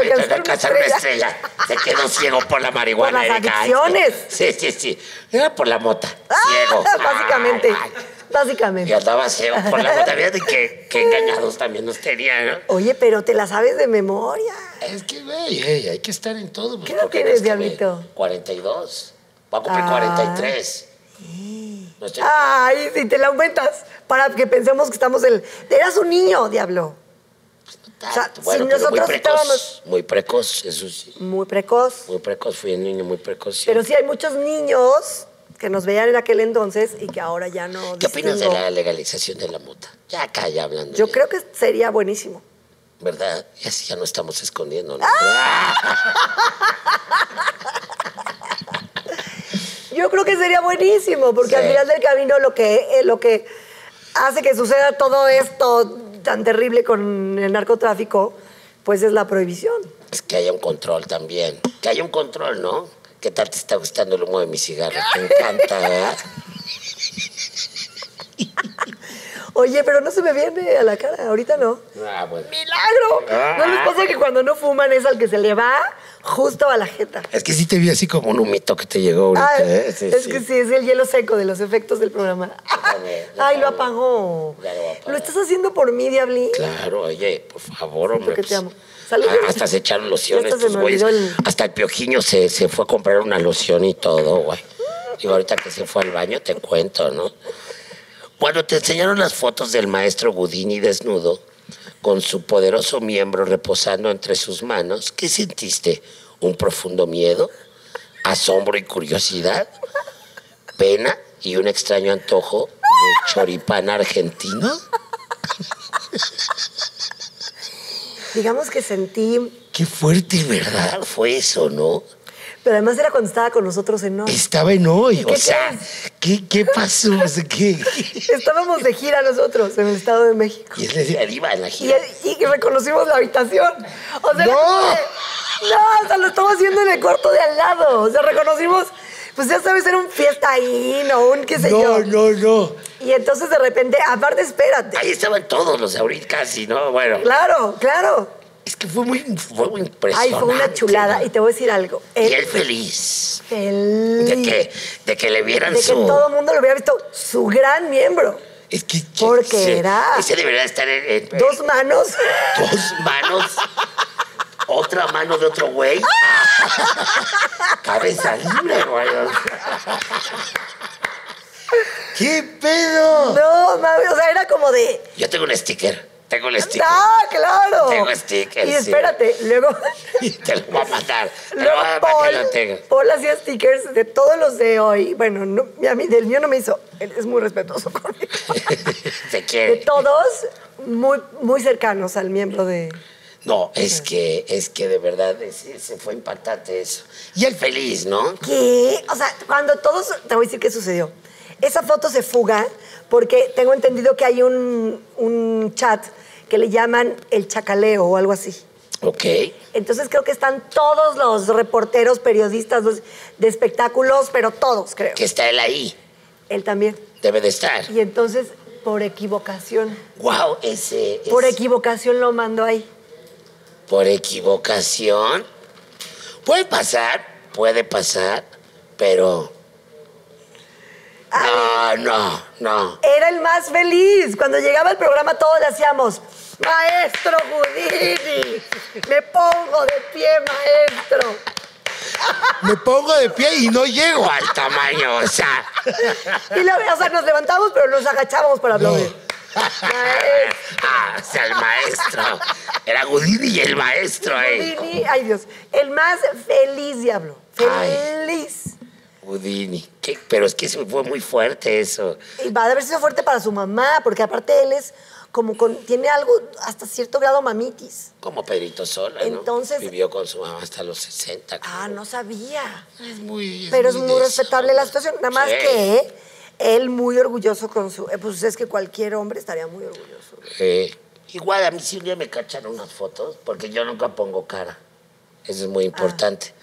[SPEAKER 3] una estrella.
[SPEAKER 2] estrella. Se quedó ciego por la marihuana.
[SPEAKER 3] Por las
[SPEAKER 2] Erika.
[SPEAKER 3] adicciones.
[SPEAKER 2] Sí, sí, sí. Era por la mota.
[SPEAKER 3] Ah,
[SPEAKER 2] Ciego.
[SPEAKER 3] básicamente,
[SPEAKER 2] Ay, ay. Y
[SPEAKER 3] básicamente.
[SPEAKER 2] andaba ciego por la mota. Fíjate que, que engañados también nos tenían, ¿no?
[SPEAKER 3] Oye, pero te la sabes de memoria.
[SPEAKER 2] Es que, güey, ey, hay que estar en todo. pues,
[SPEAKER 3] ¿Qué edad tienes, Diablito?
[SPEAKER 2] 42. Va a cumplir
[SPEAKER 3] Ah.
[SPEAKER 2] 43. No estoy-
[SPEAKER 3] Ay, si te la aumentas, para que pensemos que estamos el... Eras un niño, diablo. o sea, si
[SPEAKER 2] pero muy
[SPEAKER 3] nosotros
[SPEAKER 2] precoz.
[SPEAKER 3] estábamos-
[SPEAKER 2] Muy precoz, eso sí.
[SPEAKER 3] Muy precoz.
[SPEAKER 2] Muy precoz, fui un niño muy precoz. sí.
[SPEAKER 3] Pero sí hay muchos niños que nos veían en aquel entonces y que ahora ya no.
[SPEAKER 2] ¿Qué opinas de la legalización de la mota? Ya acá, ya hablando.
[SPEAKER 3] Yo
[SPEAKER 2] ya,
[SPEAKER 3] creo que sería buenísimo.
[SPEAKER 2] ¿Verdad? Y así ya no estamos escondiendo. ¿no?
[SPEAKER 3] Yo creo que sería buenísimo, porque
[SPEAKER 2] Sí.
[SPEAKER 3] al final del camino lo que, eh, lo que hace que suceda todo esto tan terrible con el narcotráfico, pues es la prohibición.
[SPEAKER 2] Es que haya un control también. Que haya un control, ¿no? ¿Qué tal te está gustando el humo de mi cigarro? Te encanta, ¿verdad?
[SPEAKER 3] Oye, pero no se me viene a la cara, ahorita no.
[SPEAKER 2] Ah, bueno.
[SPEAKER 3] ¡Milagro!
[SPEAKER 2] Ah.
[SPEAKER 3] ¿No les pasa que cuando no fuman es al que se le va justo a la jeta?
[SPEAKER 2] Es que sí te vi así como un humito que te llegó ahorita,
[SPEAKER 3] Ah,
[SPEAKER 2] ¿eh? Sí,
[SPEAKER 3] es
[SPEAKER 2] sí.
[SPEAKER 3] que sí, es el hielo seco de los efectos del programa. Ay, lo apagó.
[SPEAKER 2] Lo
[SPEAKER 3] estás haciendo por mí, Diablín.
[SPEAKER 2] Claro, oye, por favor, hombre.
[SPEAKER 3] porque te
[SPEAKER 2] pues,
[SPEAKER 3] amo. Salud.
[SPEAKER 2] ah, Hasta se echaron lociones estos
[SPEAKER 3] me
[SPEAKER 2] güeyes.
[SPEAKER 3] el-
[SPEAKER 2] Hasta el piojiño se, se fue a comprar una loción y todo, güey. Digo, ahorita que se fue al baño te cuento, ¿no? Cuando te enseñaron las fotos del maestro Gudini desnudo, con su poderoso miembro reposando entre sus manos, ¿qué sentiste? ¿Un profundo miedo? ¿Asombro y curiosidad? ¿Pena y un extraño antojo de choripán argentino?
[SPEAKER 3] Digamos que sentí,
[SPEAKER 2] Qué fuerte, ¿verdad? Fue eso, ¿no?
[SPEAKER 3] Pero además era cuando estaba con nosotros en Hoy.
[SPEAKER 2] Estaba en hoy, o sea, ¿qué, qué pasó? O sea, ¿qué?
[SPEAKER 3] Estábamos de gira nosotros en el Estado de México.
[SPEAKER 2] Y él, él iba en la
[SPEAKER 3] Y,
[SPEAKER 2] gira.
[SPEAKER 3] y reconocimos la habitación. O sea,
[SPEAKER 2] ¡No!
[SPEAKER 3] de- no, o sea, lo estamos haciendo en el cuarto de al lado. O sea, reconocimos, pues ya sabes, era un fiesta ahí, no un qué sé yo.
[SPEAKER 2] no, no.
[SPEAKER 3] Y entonces de repente, aparte, espérate.
[SPEAKER 2] Ahí estaban todos los ahorita casi, ¿no? Bueno,
[SPEAKER 3] Claro, claro.
[SPEAKER 2] Es que fue muy, fue muy
[SPEAKER 3] Ay,
[SPEAKER 2] impresionante.
[SPEAKER 3] fue una chulada. Y te voy a decir algo.
[SPEAKER 2] Y
[SPEAKER 3] Él
[SPEAKER 2] feliz.
[SPEAKER 3] feliz.
[SPEAKER 2] De que, de que le vieran
[SPEAKER 3] de que
[SPEAKER 2] su...
[SPEAKER 3] todo el mundo lo hubiera visto su gran miembro.
[SPEAKER 2] Es que...
[SPEAKER 3] Porque
[SPEAKER 2] ese-
[SPEAKER 3] era-
[SPEAKER 2] Ese debería estar en... en-
[SPEAKER 3] Dos manos.
[SPEAKER 2] dos manos. Otra mano de otro güey. Cabeza libre, güey. ¿Qué pedo?
[SPEAKER 3] No, mami, o sea, era como de.
[SPEAKER 2] Yo tengo un sticker. Tengo el sticker.
[SPEAKER 3] ¡Ah, claro!
[SPEAKER 2] Tengo stickers,
[SPEAKER 3] Y
[SPEAKER 2] sí.
[SPEAKER 3] espérate, luego.
[SPEAKER 2] Te lo voy a mandar. Te lo
[SPEAKER 3] Luego
[SPEAKER 2] voy a mandar que lo
[SPEAKER 3] Paul. Paul hacía stickers de todos los de hoy. Bueno, no, a mí, del mío no me hizo. Él es muy respetuoso conmigo.
[SPEAKER 2] Te
[SPEAKER 3] De
[SPEAKER 2] quiere.
[SPEAKER 3] todos, muy, muy cercanos al miembro de.
[SPEAKER 2] No, es que, es que de verdad se fue impactante eso. Y el feliz, ¿no?
[SPEAKER 3] ¿Qué? O sea, cuando todos. Te voy a decir qué sucedió. Esa foto se fuga porque tengo entendido que hay un, un chat que le llaman el chacaleo o algo así.
[SPEAKER 2] Ok.
[SPEAKER 3] Entonces creo que están todos los reporteros, periodistas de espectáculos, pero todos creo.
[SPEAKER 2] Que está él ahí.
[SPEAKER 3] Él también.
[SPEAKER 2] Debe de estar.
[SPEAKER 3] Y entonces, por equivocación,
[SPEAKER 2] Wow, ese. es-
[SPEAKER 3] por equivocación lo mandó ahí.
[SPEAKER 2] por equivocación. Puede pasar, puede pasar, pero. No, no, no.
[SPEAKER 3] Era el más feliz. Cuando llegaba el programa todos le hacíamos, maestro Houdini, me pongo de pie, maestro.
[SPEAKER 4] Me pongo de pie y no llego.
[SPEAKER 2] Al tamaño, o sea.
[SPEAKER 3] Y lo- o sea, nos levantamos, pero nos agachábamos para aplaudir. Maestro
[SPEAKER 2] Ah, o sea, el maestro. Era Gudini y el maestro, eh.
[SPEAKER 3] Houdini, ay Dios, el más feliz diablo.
[SPEAKER 2] Ay. ¿Qué? Pero es que eso fue muy fuerte eso.
[SPEAKER 3] Y va a haber sido fuerte para su mamá, porque aparte él es como con, tiene algo hasta cierto grado mamitis.
[SPEAKER 2] Como Pedrito Sola, ¿no?
[SPEAKER 3] Entonces-
[SPEAKER 2] Vivió con su mamá hasta los 60.
[SPEAKER 3] Ah, no sabía.
[SPEAKER 4] Es muy.
[SPEAKER 3] Pero es muy respetable la situación. Nada más
[SPEAKER 2] Sí.
[SPEAKER 3] que él muy orgulloso con su... eh, Pues es que cualquier hombre estaría muy orgulloso.
[SPEAKER 2] Eh, igual a mí sí un día me cachan unas fotos, porque yo nunca pongo cara. Eso es muy importante.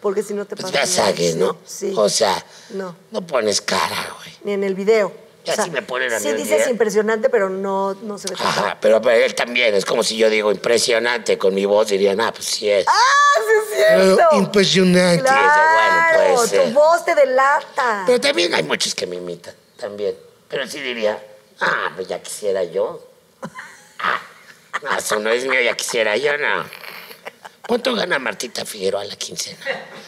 [SPEAKER 3] Porque si no te
[SPEAKER 2] pues
[SPEAKER 3] pasa
[SPEAKER 2] ya
[SPEAKER 3] nada.
[SPEAKER 2] sabe, ¿no?
[SPEAKER 3] Sí.
[SPEAKER 2] O sea,
[SPEAKER 3] No.
[SPEAKER 2] no pones cara, güey.
[SPEAKER 3] Ni en el video.
[SPEAKER 2] Ya sí me ponen a mí
[SPEAKER 3] Sí dices
[SPEAKER 2] video.
[SPEAKER 3] impresionante, pero no, no se ve tan
[SPEAKER 2] Ajá, pero, pero él también, es como si yo digo impresionante con mi voz, dirían, ah, pues sí es.
[SPEAKER 3] ¡Ah, sí es
[SPEAKER 4] Pero
[SPEAKER 3] cierto!
[SPEAKER 4] impresionante.
[SPEAKER 3] Claro,
[SPEAKER 2] bueno, puede ser.
[SPEAKER 3] tu voz te delata.
[SPEAKER 2] Pero también hay muchos que me imitan, también. Pero sí diría, ah, pues ya quisiera yo. Ah, no, eso no es mío, ya quisiera yo, no. ¿Cuánto gana Martita Figueroa a la quincena?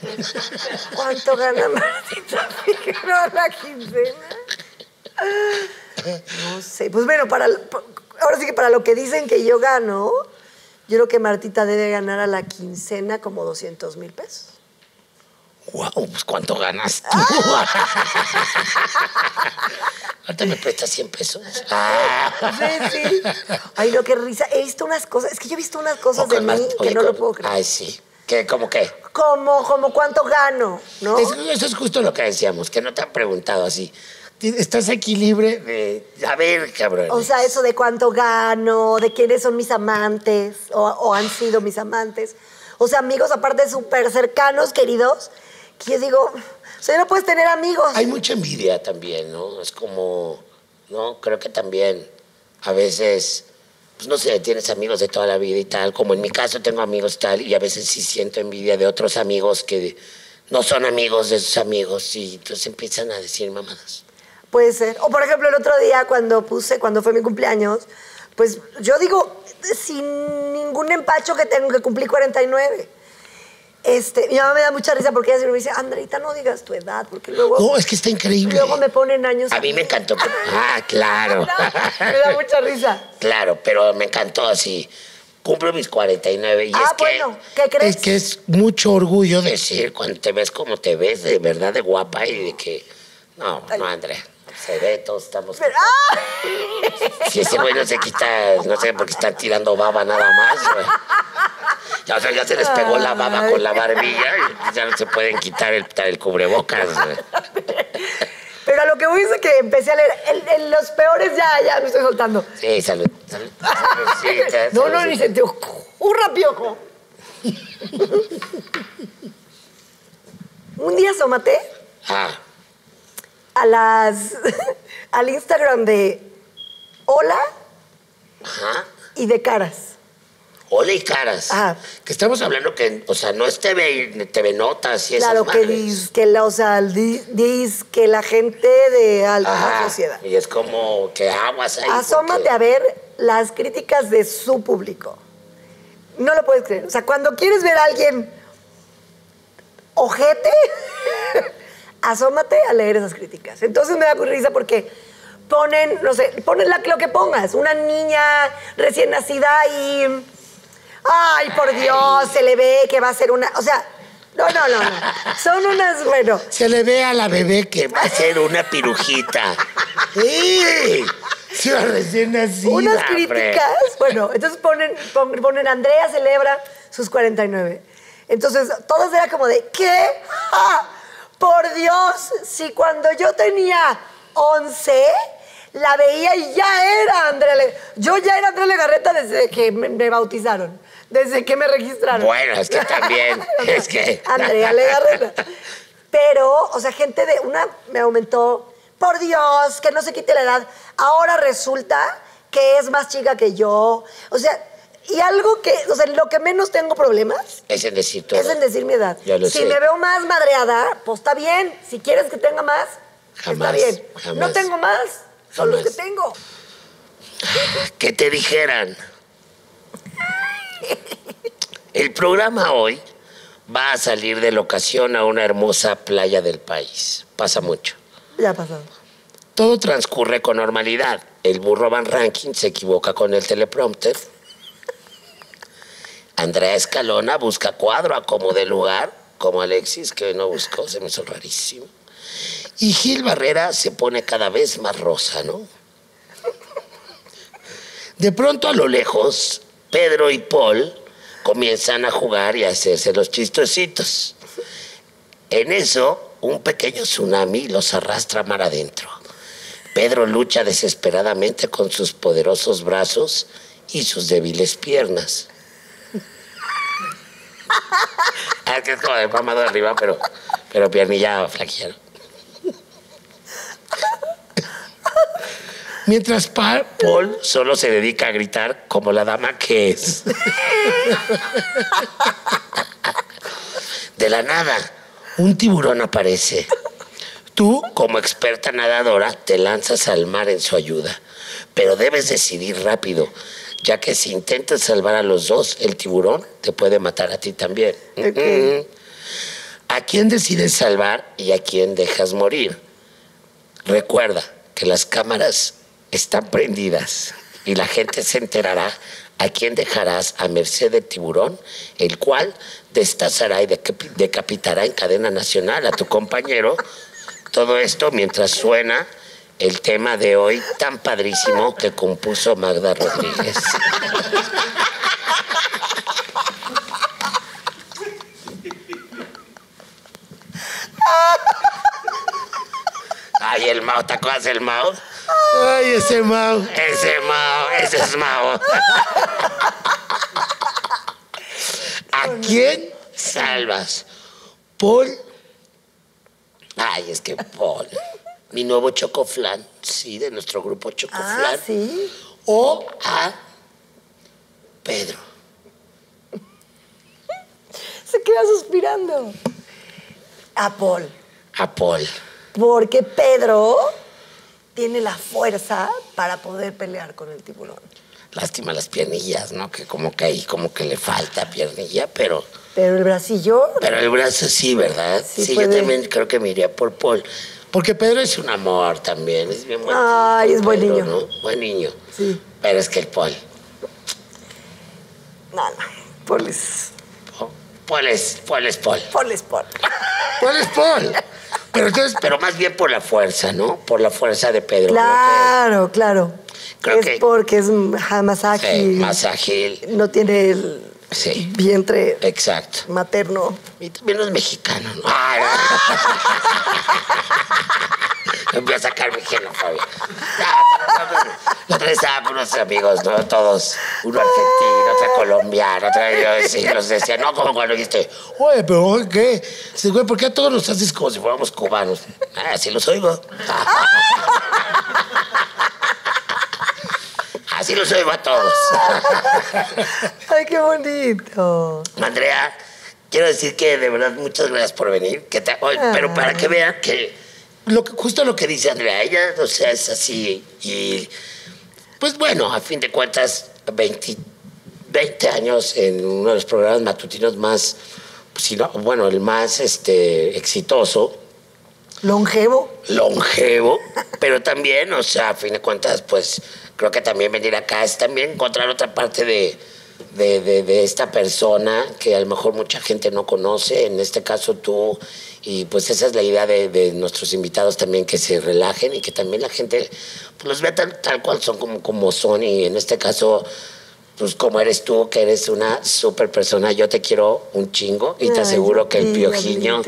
[SPEAKER 3] ¿Cuánto gana Martita Figueroa la quincena? No sé. Pues bueno, ahora sí que para lo que dicen que yo gano, yo creo que Martita debe ganar a la quincena como 200 mil pesos.
[SPEAKER 2] Wow, pues ¿cuánto ganas tú? Ahorita me prestas 100 pesos.
[SPEAKER 3] Sí, sí. Ay, no, qué risa. He visto unas cosas, es que yo he visto unas cosas de mí que no lo puedo creer.
[SPEAKER 2] Ay, sí. ¿Qué, ¿Cómo qué?
[SPEAKER 3] Como, como cuánto gano, ¿no?
[SPEAKER 2] Eso, eso es justo lo que decíamos, que no te han preguntado así. ¿Estás aquí libre de... A ver, cabrón.
[SPEAKER 3] O sea, eso de cuánto gano, de quiénes son mis amantes o, o han sido mis amantes. O sea, amigos aparte súper cercanos, queridos, que digo, o sea, no puedes tener amigos.
[SPEAKER 2] Hay mucha envidia también, ¿no? Es como, ¿no? Creo que también a veces, pues no sé, tienes amigos de toda la vida y tal, como en mi caso tengo amigos tal, y a veces sí siento envidia de otros amigos que no son amigos de sus amigos y entonces empiezan a decir mamadas.
[SPEAKER 3] Puede ser. O por ejemplo, el otro día cuando puse, cuando fue mi cumpleaños, pues yo digo, sin ningún empacho que tengo que cumplir 49. Este, mi mamá me da mucha risa porque ella siempre me dice, Andreita, no digas tu edad, porque luego,
[SPEAKER 4] No, es que está increíble.
[SPEAKER 3] luego me ponen años.
[SPEAKER 2] A mí me encantó. Ah, claro.
[SPEAKER 3] me da mucha risa.
[SPEAKER 2] Claro, pero me encantó así. Cumplo mis 49 y
[SPEAKER 3] ah,
[SPEAKER 2] es que...
[SPEAKER 3] bueno, ¿qué crees?
[SPEAKER 4] Es que es mucho orgullo de
[SPEAKER 2] decir cuando te ves como te ves, de verdad de guapa y de que. No, no, Andrea. Se ve, todos estamos.
[SPEAKER 3] Pero- ¡ah!
[SPEAKER 2] Si ese güey no se quita, no sé por qué están tirando baba nada más, güey. Ya, o sea, ya se les pegó la baba con la barbilla y ya no se pueden quitar el, el cubrebocas, güey.
[SPEAKER 3] Pero a lo que voy es que empecé a leer, los peores ya, ya me estoy soltando.
[SPEAKER 2] Sí, salud. salud. Saludcita,
[SPEAKER 3] No, no, ni se te ocurra, piojo. Un día asómate
[SPEAKER 2] Ah,
[SPEAKER 3] a las al Instagram de Hola
[SPEAKER 2] ajá.
[SPEAKER 3] y de Caras.
[SPEAKER 2] Hola y caras.
[SPEAKER 3] Ajá.
[SPEAKER 2] Que estamos hablando que, o sea, no es TV, TV Notas y esas
[SPEAKER 3] Claro que dice que la, o sea, que la gente de alta
[SPEAKER 2] Ajá,
[SPEAKER 3] sociedad.
[SPEAKER 2] Y es como que aguas ahí.
[SPEAKER 3] Asómate
[SPEAKER 2] porque-
[SPEAKER 3] a ver las críticas de su público. No lo puedes creer. O sea, cuando quieres ver a alguien ojete, asómate a leer esas críticas. Entonces me da risa porque ponen, no sé, ponen la, lo que pongas. Una niña recién nacida y... Ay, por Dios, se le ve que va a ser una... O sea, no, no, no, no. Son unas, bueno...
[SPEAKER 4] Se le ve a la bebé que
[SPEAKER 2] va a ser una pirujita.
[SPEAKER 4] ¡Sí! Se va recién nacida.
[SPEAKER 3] unas
[SPEAKER 2] hombre.
[SPEAKER 3] críticas. Bueno, entonces ponen, pon- ponen Andrea celebra sus 49. Entonces, todos era como de, ¿qué? ¡Ah! Por Dios, si cuando yo tenía 11, la veía y ya era Andrea Le- Yo ya era Andrea Legarreta desde que me, me bautizaron, desde que me registraron.
[SPEAKER 2] Bueno, es que también, es que-
[SPEAKER 3] Andrea Legarreta. Pero, o sea, gente de una me aumentó, por Dios, que no se quite la edad. Ahora resulta que es más chica que yo. O sea, y algo que, o sea, lo que menos tengo problemas
[SPEAKER 2] Es en decir todo.
[SPEAKER 3] es en decir mi edad.
[SPEAKER 2] Ya lo
[SPEAKER 3] si
[SPEAKER 2] sé.
[SPEAKER 3] me veo más madreada, pues está bien. Si quieres que tenga más,
[SPEAKER 2] Jamás,
[SPEAKER 3] está bien.
[SPEAKER 2] jamás.
[SPEAKER 3] No tengo más, son los que
[SPEAKER 2] Jamás.
[SPEAKER 3] tengo.
[SPEAKER 2] Que te dijeran. El programa hoy va a salir de locación a una hermosa playa del país. Pasa mucho.
[SPEAKER 3] Ya ha pasado.
[SPEAKER 2] Todo transcurre con normalidad. El burro Van Ranking se equivoca con el teleprompter. Andrea Escalona busca cuadro a como de lugar, como Alexis, que no buscó, se me hizo rarísimo. Y Gil Barrera se pone cada vez más rosa, ¿no? De pronto a lo lejos, Pedro y Paul comienzan a jugar y a hacerse los chistositos. En eso, un pequeño tsunami los arrastra mar adentro. Pedro lucha desesperadamente con sus poderosos brazos y sus débiles piernas. Ah, que es como de mamado de arriba, pero, pero piernilla flaquilla. Mientras Pa- Paul solo se dedica a gritar como la dama que es. De la nada, un tiburón aparece. Tú, como experta nadadora, te lanzas al mar en su ayuda, pero debes decidir rápido, ya que si intentas salvar a los dos, el tiburón te puede matar a ti también. ¿A quién decides salvar y a quién dejas morir? Recuerda que las cámaras están prendidas y la gente se enterará a quien dejarás a merced del tiburón, el cual destazará y decapi- decapitará en cadena nacional a tu compañero. Todo esto mientras suena el tema de hoy tan padrísimo que compuso Magda Rodríguez. Ay, el Mao, ¿te acuerdas del Mao?
[SPEAKER 4] Ay, ese Mau.
[SPEAKER 2] Ese Mao, ese es Mao.
[SPEAKER 4] ¿A quién?
[SPEAKER 2] Salvas.
[SPEAKER 4] Paul.
[SPEAKER 2] Ay, es que Paul. Mi nuevo Chocoflan, sí, de nuestro grupo Chocoflan.
[SPEAKER 3] Ah, sí.
[SPEAKER 2] O a Pedro.
[SPEAKER 3] Se queda suspirando. A Paul.
[SPEAKER 2] A Paul.
[SPEAKER 3] Porque Pedro tiene la fuerza para poder pelear con el tiburón.
[SPEAKER 2] Lástima las piernillas, ¿no? Que como que ahí como que le falta piernilla, pero...
[SPEAKER 3] Pero el bracillo.
[SPEAKER 2] Pero el brazo sí, ¿verdad?
[SPEAKER 3] Sí
[SPEAKER 2] Sí, yo también creo que me iría por Paul. Porque Pedro es un amor también, es bien buen
[SPEAKER 3] Ay, es buen
[SPEAKER 2] Pedro,
[SPEAKER 3] niño.
[SPEAKER 2] ¿no? Buen niño.
[SPEAKER 3] Sí.
[SPEAKER 2] Pero es que el Paul...
[SPEAKER 3] No, no. Paul es.
[SPEAKER 2] Paul es, Paul es Paul.
[SPEAKER 3] Paul es Paul.
[SPEAKER 4] ¿Cuál es Paul? Pero entonces,
[SPEAKER 2] Pero más bien por la fuerza, ¿no? Por la fuerza de Pedro. creo que-
[SPEAKER 3] Claro, claro.
[SPEAKER 2] Creo
[SPEAKER 3] es
[SPEAKER 2] que-
[SPEAKER 3] porque es más
[SPEAKER 2] Sí,
[SPEAKER 3] ágil.
[SPEAKER 2] más ágil.
[SPEAKER 3] No tiene el
[SPEAKER 2] Sí.
[SPEAKER 3] vientre
[SPEAKER 2] Exacto.
[SPEAKER 3] materno.
[SPEAKER 2] Y también es mexicano, ¿no? Me voy a sacar mi xenofobia. La otra vez estaba con unos amigos, ¿no? Todos. Uno argentino, otro colombiano, otro yo sí, los decía, no, como cuando dijiste,
[SPEAKER 4] oye, pero ¿qué? Dice, güey, ¿por qué a todos nos haces
[SPEAKER 2] como si fuéramos cubanos. Ah, así los oigo. Así los oigo a todos.
[SPEAKER 3] Ay, qué bonito.
[SPEAKER 2] Andrea, quiero decir que de verdad muchas gracias por venir. Que te- oye, pero para que vean que, lo que justo lo que dice Andrea, ella, o sea, es así. Y pues bueno, a fin de cuentas, 20, 20 años en uno de los programas matutinos más, pues, bueno, el más este, exitoso
[SPEAKER 3] Longevo.
[SPEAKER 2] longevo, pero también, o sea, a fin de cuentas, pues creo que también venir acá es también encontrar otra parte de, de, de- de esta persona que a lo mejor mucha gente no conoce, en este caso tú, y pues esa es la idea de, de nuestros invitados también, que se relajen y que también la gente pues, los vea tal, tal cual son como, como son, y en este caso... Pues como eres tú, que eres una super persona, yo te quiero un chingo y te
[SPEAKER 3] Ay,
[SPEAKER 2] aseguro que el piojiño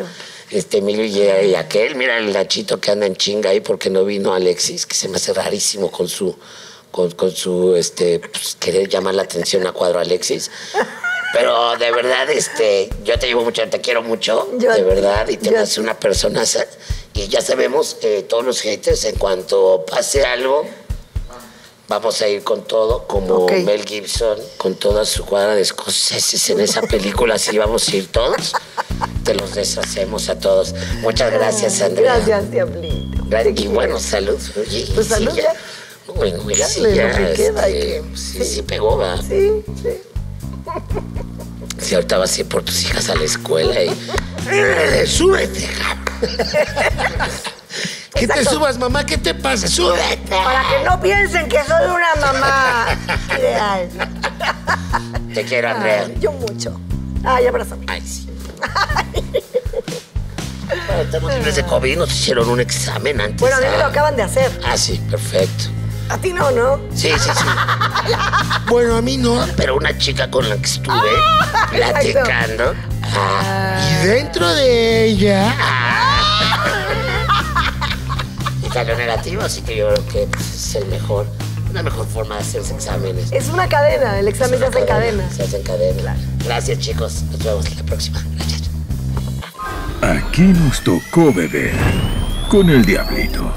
[SPEAKER 2] este Emilio y, y aquel, mira el Nachito que anda en chinga ahí porque no vino Alexis, que se me hace rarísimo con su, con, con su, este, pues, querer llamar la atención a cuadro Alexis. Pero de verdad, este, yo te llevo mucho, te quiero mucho,
[SPEAKER 3] Yo
[SPEAKER 2] de verdad, y te
[SPEAKER 3] yo
[SPEAKER 2] haces una persona, y ya sabemos, eh, todos los haters, en cuanto pase algo, vamos a ir con todo, como. Mel Gibson, con toda su cuadra de escoceses en esa película, así vamos a ir todos, te los deshacemos a todos. Muchas gracias, Andrea.
[SPEAKER 3] Gracias, Diablito.
[SPEAKER 2] Y bueno, salud. Oye,
[SPEAKER 3] Pues
[SPEAKER 2] sí,
[SPEAKER 3] salud ya.
[SPEAKER 2] Bueno, güey,
[SPEAKER 3] Ya,
[SPEAKER 2] sí,
[SPEAKER 3] lo
[SPEAKER 2] ya,
[SPEAKER 3] que queda,
[SPEAKER 2] este,
[SPEAKER 3] que-
[SPEAKER 2] sí, sí pegó, va.
[SPEAKER 3] Sí, sí.
[SPEAKER 2] Si ahorita vas a ir por tus hijas a la escuela y... ¡Eh, ¡Súbete, cabrón!
[SPEAKER 4] que te subas, mamá? ¿Qué te pasa? ¡Súbete!
[SPEAKER 3] Para que no piensen que soy una mamá ideal.
[SPEAKER 2] Te quiero, Andrea.
[SPEAKER 3] Ay, yo mucho. Ay, abrázame.
[SPEAKER 2] Ay, sí. Bueno, estamos libres de COVID, nos hicieron un examen antes.
[SPEAKER 3] Bueno, a mí me lo acaban de hacer.
[SPEAKER 2] Ah, sí, perfecto.
[SPEAKER 3] A ti no, ¿no?
[SPEAKER 2] Sí, sí, sí.
[SPEAKER 4] Bueno, a mí no.
[SPEAKER 2] Pero una chica con la que estuve
[SPEAKER 3] Ah,
[SPEAKER 2] platicando. ah,
[SPEAKER 4] Y dentro de ella.
[SPEAKER 2] y salió negativo, así que yo creo que pues, es el mejor, una mejor forma de hacer los exámenes.
[SPEAKER 3] Es una cadena, el examen se hace en cadena.
[SPEAKER 2] Se hace en cadena. Gracias, chicos. Nos vemos la próxima. Gracias.
[SPEAKER 1] Aquí nos tocó beber con el diablito.